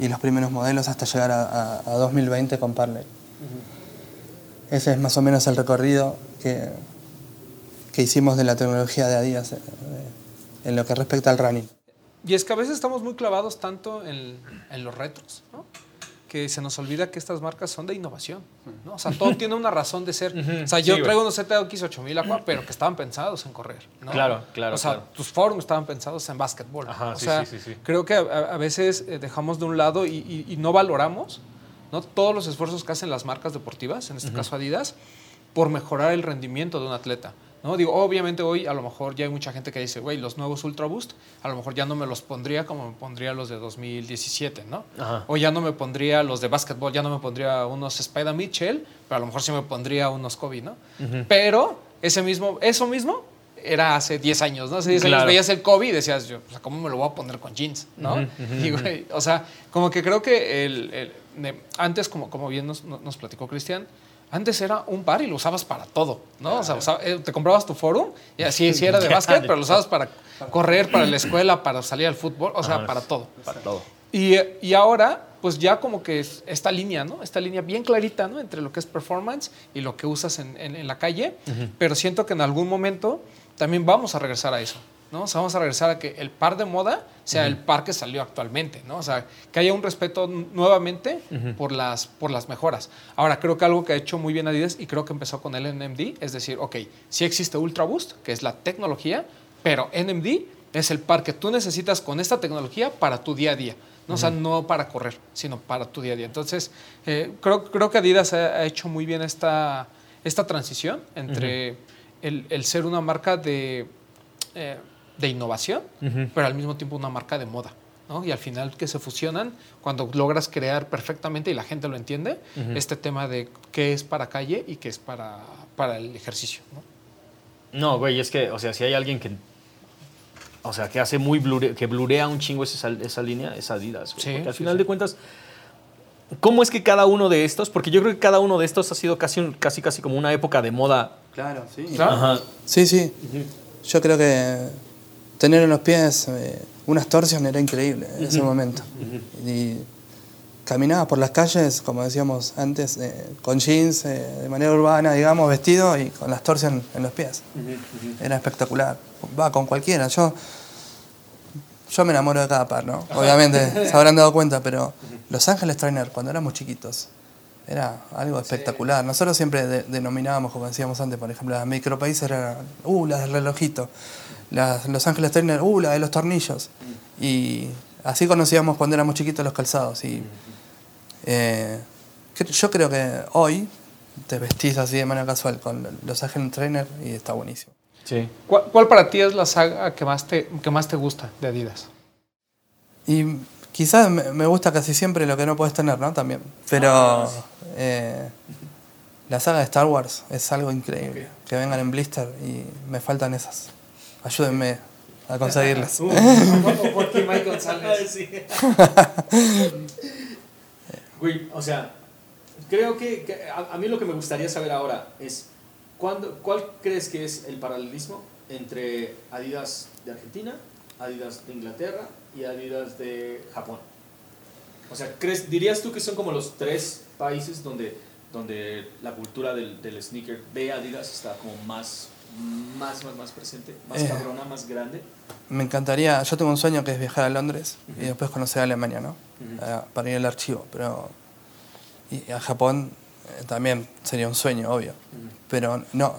y los primeros modelos hasta llegar a, a- a 2020 con Parley. Ese es más o menos el recorrido que, que hicimos de la tecnología de Adidas eh, en lo que respecta al running. Y es que a veces estamos muy clavados tanto en, en los retros, ¿no? que se nos olvida que estas marcas son de innovación. ¿no? O sea, todo tiene una razón de ser. O sea, Sí, yo güey. traigo unos ZX 8000 Aqua, pero que estaban pensados en correr. ¿no? Claro, claro, O sea, claro. tus forums estaban pensados en básquetbol. Ajá, o sí, sea, sí, sí, sí. creo que a, a veces eh, dejamos de un lado y, y- y no valoramos ¿no? todos los esfuerzos que hacen las marcas deportivas, en este caso Adidas, por mejorar el rendimiento de un atleta. ¿no? Digo, obviamente hoy a lo mejor ya hay mucha gente que dice, güey, los nuevos Ultra Boost, a lo mejor ya no me los pondría como me pondría los de 2017, ¿no? Ajá. O ya no me pondría los de básquetbol, ya no me pondría unos Spider Mitchell, pero a lo mejor sí me pondría unos Kobe, ¿no? Pero ese mismo, eso mismo era hace 10 años, ¿no? Hace 10 Claro. años veías el Kobe y decías, yo, o sea, ¿cómo me lo voy a poner con jeans, no? Y, güey, o sea, como que creo que el, el- de- antes, como, como bien nos, nos platicó Cristian, antes era un par y lo usabas para todo, ¿no? O sea, eh, te comprabas tu forum y así sí era de básquet, pero lo usabas para correr, para la escuela, para salir al fútbol, o sea, Ajá. para todo. Para todo. Y, y ahora, pues ya como que es esta línea, ¿no? Esta línea bien clarita, ¿no? Entre lo que es performance y lo que usas en, en- en la calle. Pero siento que en algún momento también vamos a regresar a eso, ¿no? O sea, vamos a regresar a que el par de moda sea el par que salió actualmente, ¿no? O sea, que haya un respeto nuevamente por, las, por las mejoras. Ahora, creo que algo que ha hecho muy bien Adidas y creo que empezó con el NMD es decir, ok, sí existe Ultra Boost, que es la tecnología, pero NMD es el par que tú necesitas con esta tecnología para tu día a día. ¿no? O sea, no para correr, sino para tu día a día. Entonces, eh, creo, creo que Adidas ha, ha hecho muy bien esta, esta transición entre el, el ser una marca de, eh, de innovación, pero al mismo tiempo una marca de moda. ¿no? Y al final que se fusionan cuando logras crear perfectamente y la gente lo entiende, este tema de qué es para calle y qué es para, para el ejercicio. ¿no? No, güey, es que, o sea, si hay alguien que. O sea, que hace muy blure, que blurea un chingo esa, esa línea, es Adidas. Sí, Porque al sí, final sí. de cuentas, ¿cómo es que cada uno de estos? Porque yo creo que cada uno de estos ha sido casi, un- casi, casi como una época de moda. Claro, sí. Claro. Ajá. Sí, sí. Yo creo que tener en los pies eh, unas torsiones era increíble en ese momento. Y caminaba por las calles, como decíamos antes, eh, con jeans, eh, de manera urbana, digamos, vestido y con las torsiones en los pies. Era espectacular. Va con cualquiera. Yo, yo me enamoro de cada par, ¿no? Obviamente, se habrán dado cuenta, pero Los Ángeles Trainer, cuando éramos chiquitos, era algo espectacular. Nosotros siempre de- denominábamos, como decíamos antes, por ejemplo, las micropaíses eran, uh, las del relojito. Las Los Ángeles Trainer, uh, la de los tornillos. Y así conocíamos cuando éramos chiquitos los calzados. Y eh, yo creo que hoy te vestís así de manera casual con Los Ángeles Trainer y está buenísimo. Sí. ¿Cuál, cuál para ti es la saga que más te, que más te gusta de Adidas? Y quizás me, gusta casi siempre lo que no puedes tener, ¿no? También. Pero eh, la saga de Star Wars es algo increíble. Que vengan en blister y me faltan esas. Ayúdenme a conseguirlas. Güey, o sea, creo que, que a, a mí lo que me gustaría saber ahora es, ¿cuándo, ¿cuál crees que es el paralelismo entre Adidas de Argentina, Adidas de Inglaterra y Adidas de Japón. O sea, ¿crees, ¿dirías tú que son como los tres países donde, donde la cultura del, del sneaker de Adidas está como más, más, más, más presente, más Eh. cabrona, más grande? Me encantaría, yo tengo un sueño que es viajar a Londres y después conocer Alemania, ¿no? Ujú. Ah, para ir al archivo, pero... Y a Japón eh, también sería un sueño, obvio. Pero no,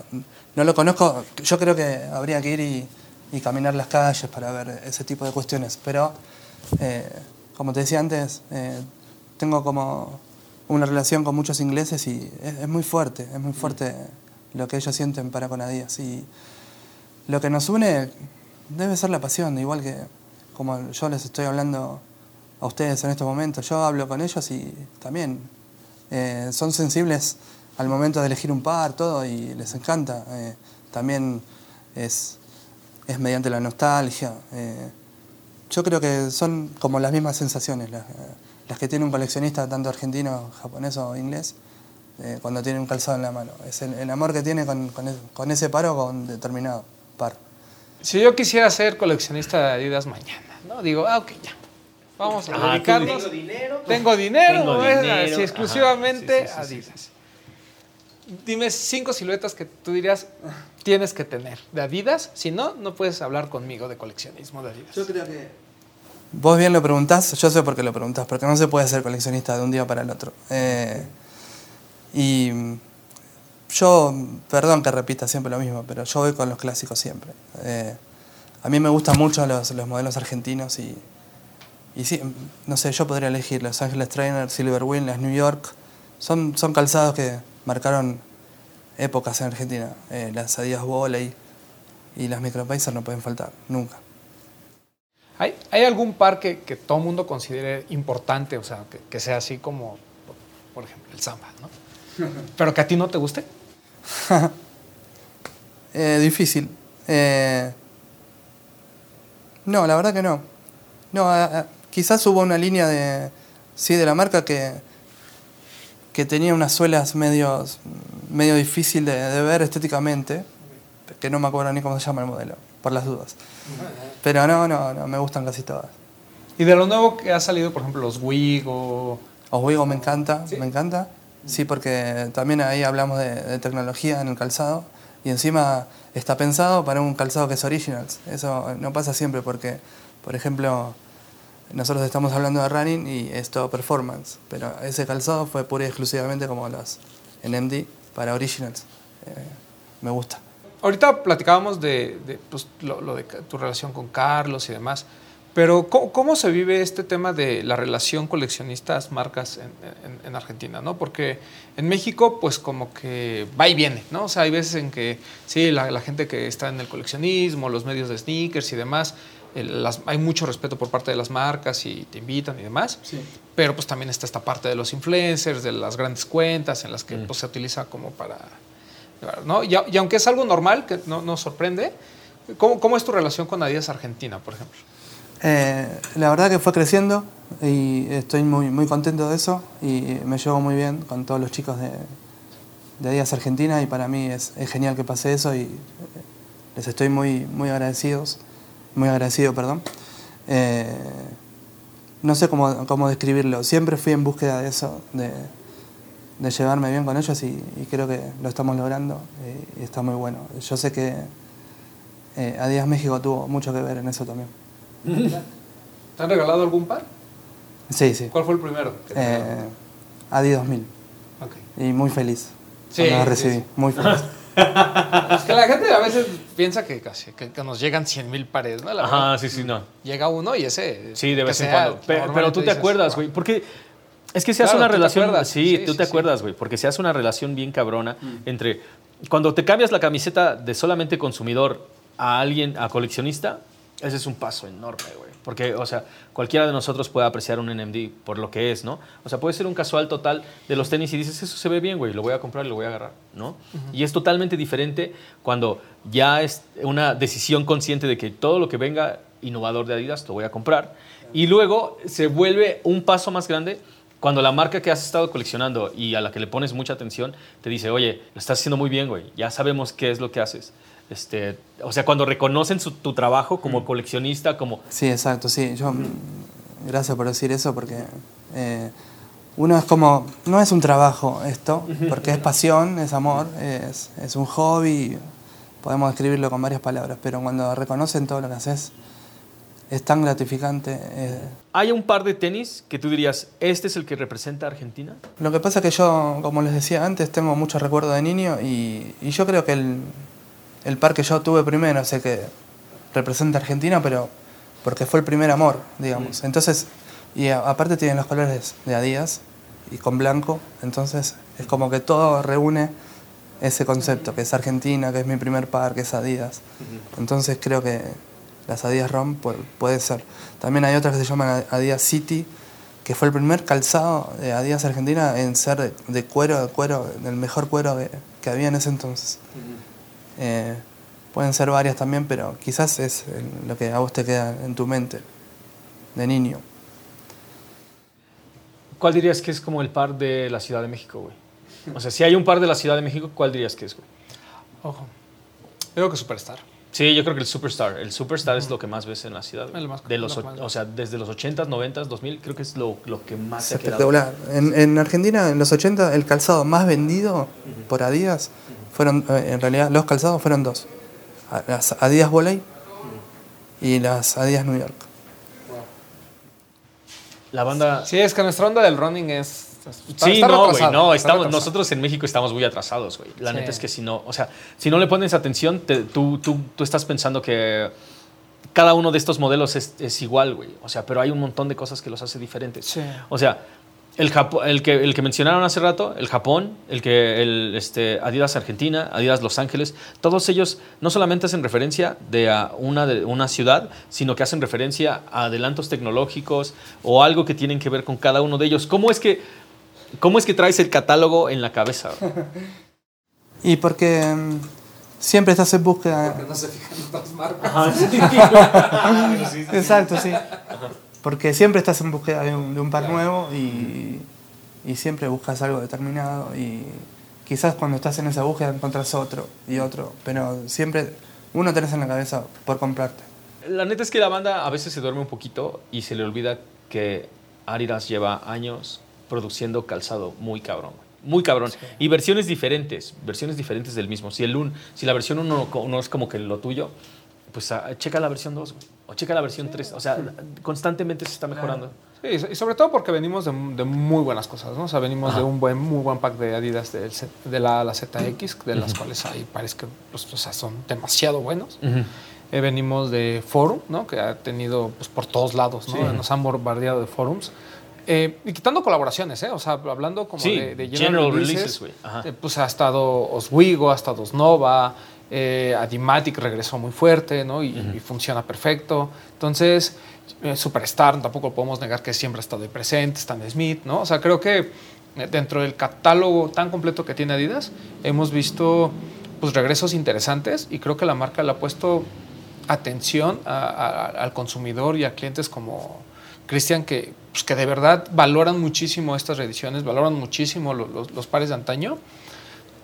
no lo conozco, yo creo que habría que ir y, y caminar las calles para ver ese tipo de cuestiones. Pero, eh, como te decía antes, eh, tengo como una relación con muchos ingleses y es, muy fuerte, es muy fuerte lo que ellos sienten para con Adidas. Y lo que nos une debe ser la pasión, igual que como yo les estoy hablando a ustedes en estos momentos. Yo hablo con ellos y también eh, son sensibles al momento de elegir un par, todo, y les encanta. También es, es mediante la nostalgia. eh, yo creo que son como las mismas sensaciones las, las que tiene un coleccionista, tanto argentino, japonés o inglés, eh, cuando tiene un calzado en la mano. Es el, el amor que tiene con, con, con ese par o con determinado par. Si yo quisiera ser coleccionista de Adidas mañana, ¿no? Digo, ah, ok, ya. Vamos a Ah, dedicarnos. tengo dinero. Tengo dinero, Tengo dinero. Así exclusivamente sí, sí, sí, sí, Adidas. Dime cinco siluetas que tú dirías tienes que tener de Adidas. Si no, no puedes hablar conmigo de coleccionismo de Adidas. creo que... Vos bien lo preguntás, yo sé por qué lo preguntás, porque no se puede ser coleccionista de un día para el otro. Eh, y yo, perdón que repita siempre lo mismo, pero yo voy con los clásicos siempre. Eh, a mí me gustan mucho los, los modelos argentinos y, y sí, no sé, yo podría elegir Los Ángeles Trainer, Silver Wing, las New York. Son, son calzados que marcaron épocas en Argentina. Eh, las Adidas Volley y las Micro Pacer no pueden faltar, nunca. ¿Hay, hay algún par que, que todo mundo considere importante? O sea, que, que sea así como, por, por ejemplo, el Samba, ¿no? Pero que a ti no te guste. Eh, difícil. Eh, no, la verdad que no. No, quizás hubo una línea de sí de la marca que que tenía unas suelas medio, medio difícil de, de ver estéticamente, que no me acuerdo ni cómo se llama el modelo, por las dudas. Pero no, no, no, me gustan casi todas. Y de lo nuevo que ha salido, por ejemplo, los Wig o... Oswego me encanta, me encanta. Sí, porque también ahí hablamos de, de tecnología en el calzado y encima está pensado para un calzado que es originals. Eso no pasa siempre porque, por ejemplo, nosotros estamos hablando de running y es todo performance, pero ese calzado fue pura y exclusivamente como los NMD para originals. Eh, me gusta. Ahorita platicábamos de, de, pues, lo, lo de tu relación con Carlos y demás, pero ¿cómo, cómo se vive este tema de la relación coleccionistas-marcas en, en- en Argentina? ¿no? Porque en México, pues como que va y viene, ¿no? O sea, hay veces en que, sí, la, la gente que está en el coleccionismo, los medios de sneakers y demás, el- las- hay mucho respeto por parte de las marcas y te invitan y demás. Pero pues también está esta parte de los influencers, de las grandes cuentas en las que pues, se utiliza como para... ¿no? Y, y aunque es algo normal, que no nos sorprende, ¿cómo, cómo es tu relación con Adidas Argentina, por ejemplo? Eh, la verdad que fue creciendo y estoy muy, muy contento de eso y me llevo muy bien con todos los chicos de, de Adidas Argentina y para mí es, es genial que pase eso y eh, les estoy muy, muy agradecidos, muy agradecido, perdón. Eh, no sé cómo, cómo describirlo, siempre fui en búsqueda de eso, de, de llevarme bien con ellos y, y creo que lo estamos logrando y, y está muy bueno. Yo sé que eh, Adidas México tuvo mucho que ver en eso también. ¿Te han regalado algún par? Sí, sí. ¿Cuál fue el primero? que te Eh? Adi 2000. Ok. Y muy feliz. Sí, sí, recibí. sí. Muy feliz. Es que la gente a veces piensa que, casi, que, que nos llegan 100 mil pares, ¿no? La verdad, Ajá, sí, sí, no. Llega uno y ese... Sí, de vez en cuando. Pe- Pero, normal, tú te dices, acuerdas, güey. Porque es que se hace Claro, una relación. Sí, Sí, tú sí, te sí. acuerdas, güey. Porque se hace una relación bien cabrona entre. Cuando te cambias la camiseta de solamente consumidor a alguien, a coleccionista, ese es un paso enorme, güey. Porque, o sea, cualquiera de nosotros puede apreciar un NMD por lo que es, ¿no? O sea, puede ser un casual total de los tenis y dices, eso se ve bien, güey, lo voy a comprar y lo voy a agarrar, ¿no? Y es totalmente diferente cuando ya es una decisión consciente de que todo lo que venga innovador de Adidas lo voy a comprar. Y luego se vuelve un paso más grande cuando la marca que has estado coleccionando y a la que le pones mucha atención te dice, oye, lo estás haciendo muy bien, güey, ya sabemos qué es lo que haces. Este, o sea, cuando reconocen su- tu trabajo como coleccionista, como... Sí, exacto, sí. Yo, mm, gracias por decir eso, porque eh, uno es como, no es un trabajo esto, porque es pasión, es amor, es, es un hobby, podemos describirlo con varias palabras, pero cuando reconocen todo lo que haces, es tan gratificante. eh. ¿Hay un par de tenis que tú dirías, este es el que representa a Argentina? Lo que pasa es que yo, como les decía antes, tengo muchos recuerdos de niño y, y yo creo que el, el par que yo tuve primero el que representa a Argentina, pero porque fue el primer amor, digamos. Entonces, y a- aparte tienen los colores de Adidas y con blanco, entonces es como que todo reúne ese concepto, que es Argentina, que es mi primer par, que es Adidas. Entonces creo que las Adidas ROM pu- puede ser. También hay otras que se llaman Adidas City, que fue el primer calzado de Adidas Argentina en ser de, de cuero, de cuero, del mejor cuero que, que había en ese entonces. Eh, pueden ser varias también, pero quizás es lo que a vos te queda en tu mente de niño. ¿Cuál dirías que es como el par de la Ciudad de México, güey? O sea, si hay un par de la Ciudad de México, ¿cuál dirías que es, güey? Ojo. Yo creo que Superstar. Sí, yo creo que el Superstar. El Superstar es lo que más ves en la ciudad. güey. Más- de los, lo o- más- o sea, desde los 80s, 90s, 2000, creo que es lo, lo que más se ha quedado. Espectacular. En, en Argentina, en los 80, el calzado más vendido por Adidas fueron, eh, en realidad, los calzados fueron dos: las Adidas Volley y las Adidas New York. La banda... Sí, es que nuestra onda del running es. está- Sí, está no, güey, no, estamos, nosotros en México estamos muy atrasados, güey. La Sí. neta es que si no, o sea, si no le pones atención, te- tú, tú, tú estás pensando que cada uno de estos modelos es, es igual, güey. O sea, pero hay un montón de cosas que los hace diferentes. Sí. O sea, el, Japo- el, que, el que mencionaron hace rato, el Japón, el que el este, Adidas Argentina, Adidas Los Ángeles, todos ellos no solamente hacen referencia de a una, de una ciudad, sino que hacen referencia a adelantos tecnológicos o algo que tienen que ver con cada uno de ellos. ¿Cómo es que, cómo es que traes el catálogo en la cabeza? Y porque mm, siempre estás en búsqueda. no se fijan en otras marcas. Exacto, sí. Porque siempre estás en búsqueda de un, de un par nuevo y, y siempre buscas algo determinado y quizás cuando estás en esa búsqueda encontrás otro y otro, pero siempre uno tenés en la cabeza por comprarte. La neta es que la banda a veces se duerme un poquito y se le olvida que Adidas lleva años produciendo calzado muy cabrón. Muy cabrón. Y versiones diferentes, versiones diferentes del mismo. Si, el un, si la versión 1 no, no es como que lo tuyo, pues ah, checa la versión 2, güey. O checa la versión 3. O sea, constantemente se está mejorando. Sí, y sobre todo porque venimos de, de muy buenas cosas, ¿no? O sea, venimos de un buen, muy buen pack de Adidas de la, la ZX, de las cuales hay pares que pues, o sea, son demasiado buenos. Eh, venimos de Forum, ¿no? Que ha tenido pues, por todos lados, ¿no? Nos han bombardeado de forums. Eh, y quitando colaboraciones, ¿eh? O sea, hablando como Sí, de, de general general, releases, releases, eh, pues ha estado Oswego, ha estado Osnova, eh, Adimatic regresó muy fuerte, ¿no? Y, y funciona perfecto. Entonces, eh, Superstar, tampoco podemos negar que siempre ha estado presente, Stan Smith, ¿no? O sea, creo que eh, dentro del catálogo tan completo que tiene Adidas, hemos visto pues regresos interesantes y creo que la marca le ha puesto atención a- a- al consumidor y a clientes como Cristian que, pues, que de verdad valoran muchísimo estas reediciones, valoran muchísimo lo- los, los pares de antaño,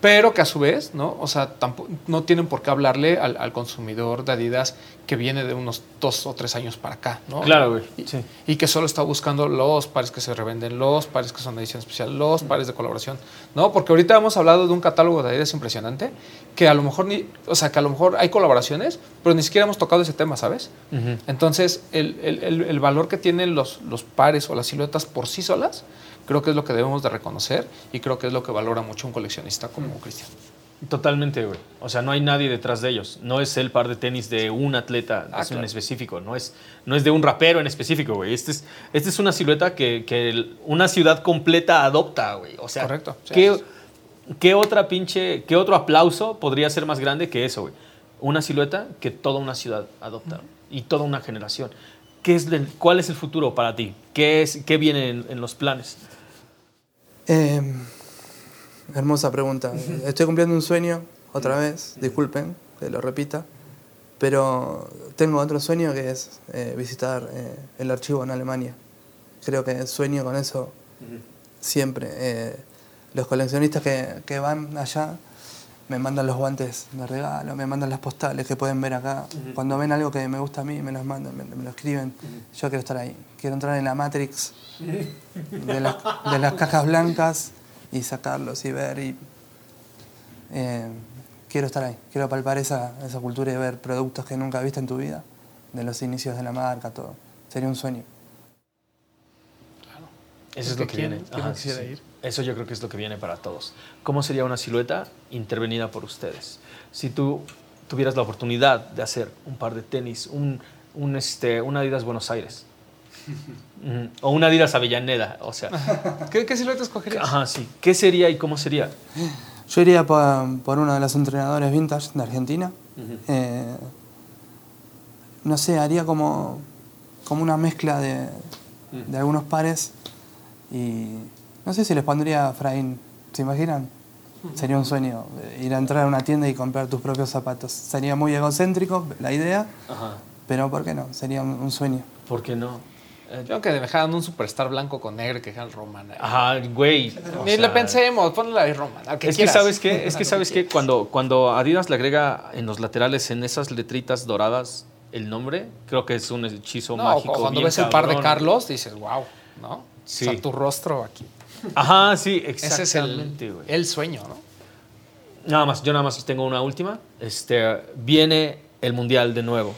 pero que a su vez, ¿no? O sea, tampo- no tienen por qué hablarle al, al consumidor de Adidas que viene de unos dos o tres años para acá, ¿no? Claro, güey. Y, Sí. y que solo está buscando los pares que se revenden, los pares que son de edición especial, los pares de colaboración, ¿no? Porque ahorita hemos hablado de un catálogo de Adidas impresionante, que a lo mejor ni, o sea, que a lo mejor hay colaboraciones, pero ni siquiera hemos tocado ese tema, ¿sabes? Entonces, el, el- el- el valor que tienen los, los pares o las siluetas por sí solas, creo que es lo que debemos de reconocer y creo que es lo que valora mucho un coleccionista como Cristian. Totalmente, güey. O sea, no hay nadie detrás de ellos. No es el par de tenis de un atleta Ah, es en claro. específico. No es, no es de un rapero en específico, güey. Este es, este es una silueta que, que una ciudad completa adopta, güey. O sea, Correcto. Sí, ¿qué, sí, qué otra pinche, qué otro aplauso podría ser más grande que eso, güey? Una silueta que toda una ciudad adopta y toda una generación. ¿Qué es el- ¿Cuál es el futuro para ti? ¿Qué, es, qué viene en, en los planes? Eh, hermosa pregunta. Estoy cumpliendo un sueño otra vez, disculpen que lo repita, pero tengo otro sueño que es eh, visitar eh, el archivo en Alemania. Creo que sueño con eso siempre. Eh, los coleccionistas que, que van allá me mandan los guantes de regalo, me mandan las postales que pueden ver acá. Cuando ven algo que me gusta a mí, me los mandan, me, me lo escriben. Yo quiero estar ahí. Quiero entrar en la Matrix de las, de las cajas blancas y sacarlos y ver. Y, eh, quiero estar ahí. Quiero palpar esa, esa cultura y ver productos que nunca viste en tu vida, de los inicios de la marca, todo. Sería un sueño. Eso es ¿De lo que viene. ¿Quién Ajá, quisiera sí. ir? Eso yo creo que es lo que viene para todos. ¿Cómo sería una silueta intervenida por ustedes? Si tú tuvieras la oportunidad de hacer un par de tenis, un, un, este, un Adidas Buenos Aires, o un Adidas Avellaneda, o sea, ¿Qué, qué silueta escogerías? ajá, sí. ¿Qué sería y cómo sería? Yo iría por, por uno de los entrenadores vintage de Argentina. Eh, no sé, haría como, como una mezcla de, de algunos pares y no sé si les pondría Fraín. ¿Se imaginan? Sería un sueño eh, ir a entrar a una tienda y comprar tus propios zapatos. Sería muy egocéntrico la idea, Ajá. pero ¿por qué no? Sería un, un sueño. ¿Por qué no? Eh, Yo que dejaran un superstar blanco con negro que dejan Roman. Ajá, güey. Ni sea, le pensemos, ponle ahí Roman. al Es que sabes qué, es que sabes que cuando, cuando Adidas le agrega en los laterales, en esas letritas doradas, el nombre, creo que es un hechizo No, mágico. cuando bien ves el par de cabrón. Carlos, dices, wow, ¿no? Sí. O sea, tu rostro aquí. Ajá, sí, Ese es el, exactamente, güey. el sueño, ¿no? Nada más, yo nada más tengo una última. Este, viene el mundial de nuevo.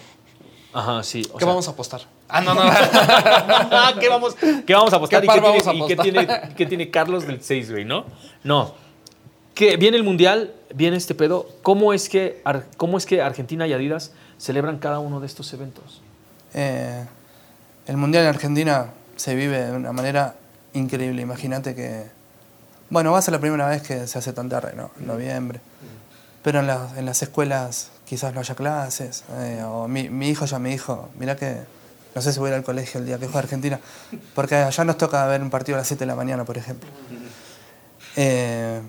Ajá, sí. o ¿Qué sea- vamos a apostar? Ah, no, no. ¿Qué vamos, qué vamos a apostar? ¿Qué ¿Y qué, vamos tiene, a y qué tiene- qué tiene Carlos del 6, güey, no? No. Que viene el mundial, viene este pedo. ¿Cómo es, que, Ar- ¿Cómo es que Argentina y Adidas celebran cada uno de estos eventos? Eh, el Mundial en Argentina se vive de una manera increíble. Imagínate que, bueno, va a ser la primera vez que se hace tan tarde, ¿no? En noviembre. Pero en, las- en las escuelas quizás no haya clases. eh, o mi, mi hijo ya me dijo, mira que no sé si voy a ir al colegio el día que juega Argentina. Porque allá nos toca ver un partido a las 7 de la mañana, por ejemplo. Eh,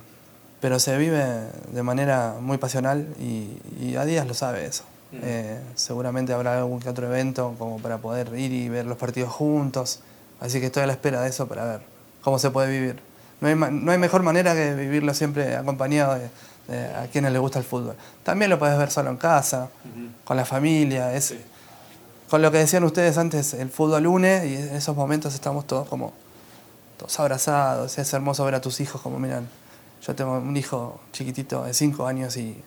pero se vive de manera muy pasional y, y Adidas lo sabe eso. Eh, seguramente habrá algún que otro evento como para poder ir y ver los partidos juntos. Así que estoy a la espera de eso para ver cómo se puede vivir. No hay, ma- no hay mejor manera que vivirlo siempre acompañado de, de a quienes les gusta el fútbol. También lo puedes ver solo en casa, con la familia. Es, Con lo que decían ustedes antes, el fútbol une y en esos momentos estamos todos como todos abrazados. Es hermoso ver a tus hijos como miran. Yo tengo un hijo chiquitito de 5 años y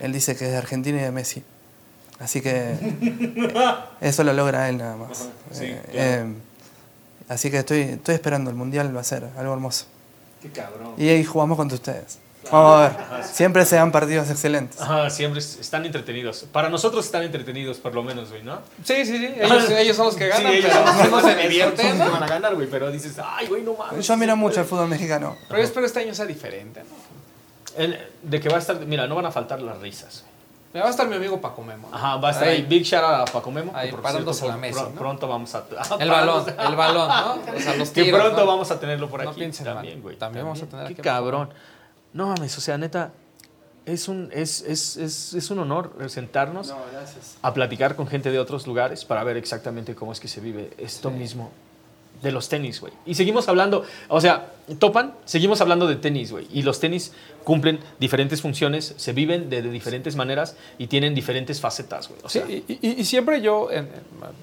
él dice que es de Argentina y de Messi. Así que eso lo logra él nada más. Sí, Eh, claro. eh, así que estoy, estoy esperando, el Mundial va a ser algo hermoso. Qué cabrón. Y ahí jugamos contra ustedes. Vamos a ver. Siempre se dan partidos excelentes. Ajá, siempre es- están entretenidos. Para nosotros están entretenidos, por lo menos, güey, ¿no? Sí, sí, sí. Ellos, ellos son los que ganan, Sí, ellos pero son los uno se que- divierte, son los que ¿no? van a ganar, güey, pero dices, ay, güey, no mames. Yo miro mucho el fútbol mexicano. Pero yo espero este año sea diferente, ¿no? El- de que va a estar, mira, no van a faltar las risas. Me va a estar mi amigo Paco Memo. ¿no? Ajá, va a estar ahí, Big shout out a Paco Memo. Ahí, por parándose cierto, la ¿no? Pronto vamos a... El balón, el balón, ¿no? O sea, los Que pronto ¿no? vamos a tenerlo por No aquí. piensen mal. también, güey. También vamos a tener Qué cabrón. No mames, o sea, neta, es un, es, es, es, es un honor sentarnos a platicar con gente de otros lugares para ver exactamente cómo es que se vive esto mismo de los tenis, güey. Y seguimos hablando, o sea, topan, seguimos hablando de tenis, güey. Y los tenis cumplen diferentes funciones, se viven de, de diferentes maneras y tienen diferentes facetas, güey. O Sí, sea, y, y- y siempre yo, en- en-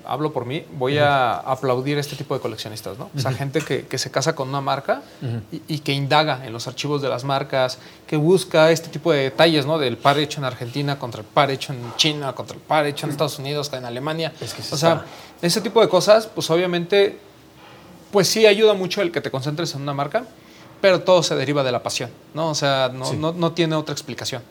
hablo por mí, voy a aplaudir este tipo de coleccionistas, ¿no? O sea, gente que, que se casa con una marca y, y que indaga en los archivos de las marcas, que busca este tipo de detalles, ¿no? Del par hecho en Argentina contra el par hecho en China, contra el par hecho en Estados Unidos, en Alemania. Es que sí o sea, está. ese tipo de cosas, pues obviamente, pues sí ayuda mucho el que te concentres en una marca, pero todo se deriva de la pasión, ¿no? O sea, no, Sí. no, no tiene otra explicación.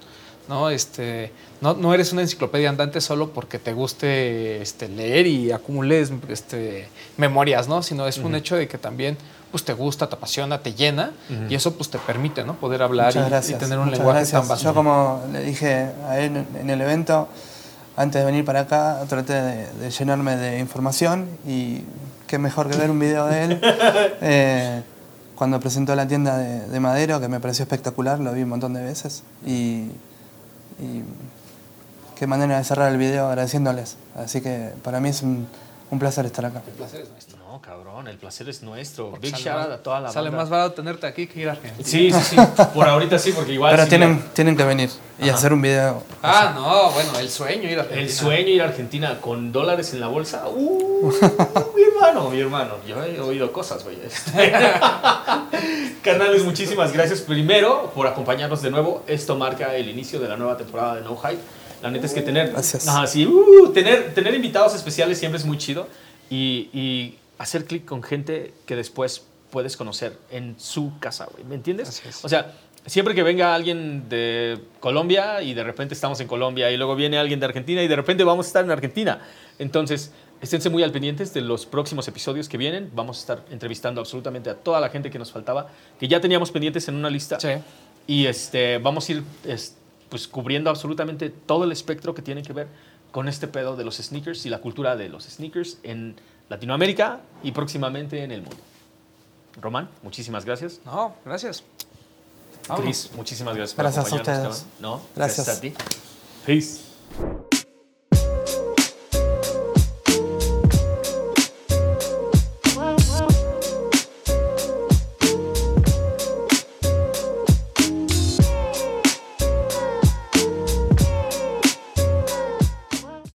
¿no? Este, no, no eres una enciclopedia andante solo porque te guste este, leer y acumules este, memorias, ¿no? Sino es un hecho de que también pues, te gusta, te apasiona, te llena y eso pues, te permite ¿no? poder hablar y, tener un muchas lenguaje gracias. tan básico. Yo como le dije a él en el evento, antes de venir para acá, traté de, de llenarme de información y qué mejor que ver un video de él. eh, cuando presentó la tienda de, de Madero, que me pareció espectacular, lo vi un montón de veces. Y, y qué manera de cerrar el video agradeciéndoles. Así que para mí es un, Un placer estar acá. El placer es nuestro. No, cabrón, el placer es nuestro. Porque Big sale shout out más- a toda la Sale banda. más barato tenerte aquí que ir a Argentina. Sí, sí, sí. Por ahorita sí, porque igual. Pero tienen, tienen que venir y hacer un video. Ah, no, bueno, el sueño ir a Argentina. El sueño ir a Argentina con dólares en la bolsa. Uh, mi hermano, mi hermano. Yo he oído cosas, güey. Carnales, muchísimas gracias primero por acompañarnos de nuevo. Esto marca el inicio de la nueva temporada de No Hype. La neta es que tener, Gracias. Ajá, sí, uh, tener, tener invitados especiales siempre es muy chido y, y hacer clic con gente que después puedes conocer en su casa, güey. ¿Me entiendes? O sea, siempre que venga alguien de Colombia y de repente estamos en Colombia y luego viene alguien de Argentina y de repente vamos a estar en Argentina. Entonces, esténse muy al pendientes de los próximos episodios que vienen. Vamos a estar entrevistando absolutamente a toda la gente que nos faltaba, que ya teníamos pendientes en una lista. Sí. Y este, vamos a ir es- pues, cubriendo absolutamente todo el espectro que tiene que ver con este pedo de los sneakers y la cultura de los sneakers en Latinoamérica y próximamente en el mundo. Román, muchísimas gracias. No, gracias. Chris, muchísimas gracias por Gracias a acompañarnos, ustedes. No, Gracias. gracias a ti. Peace.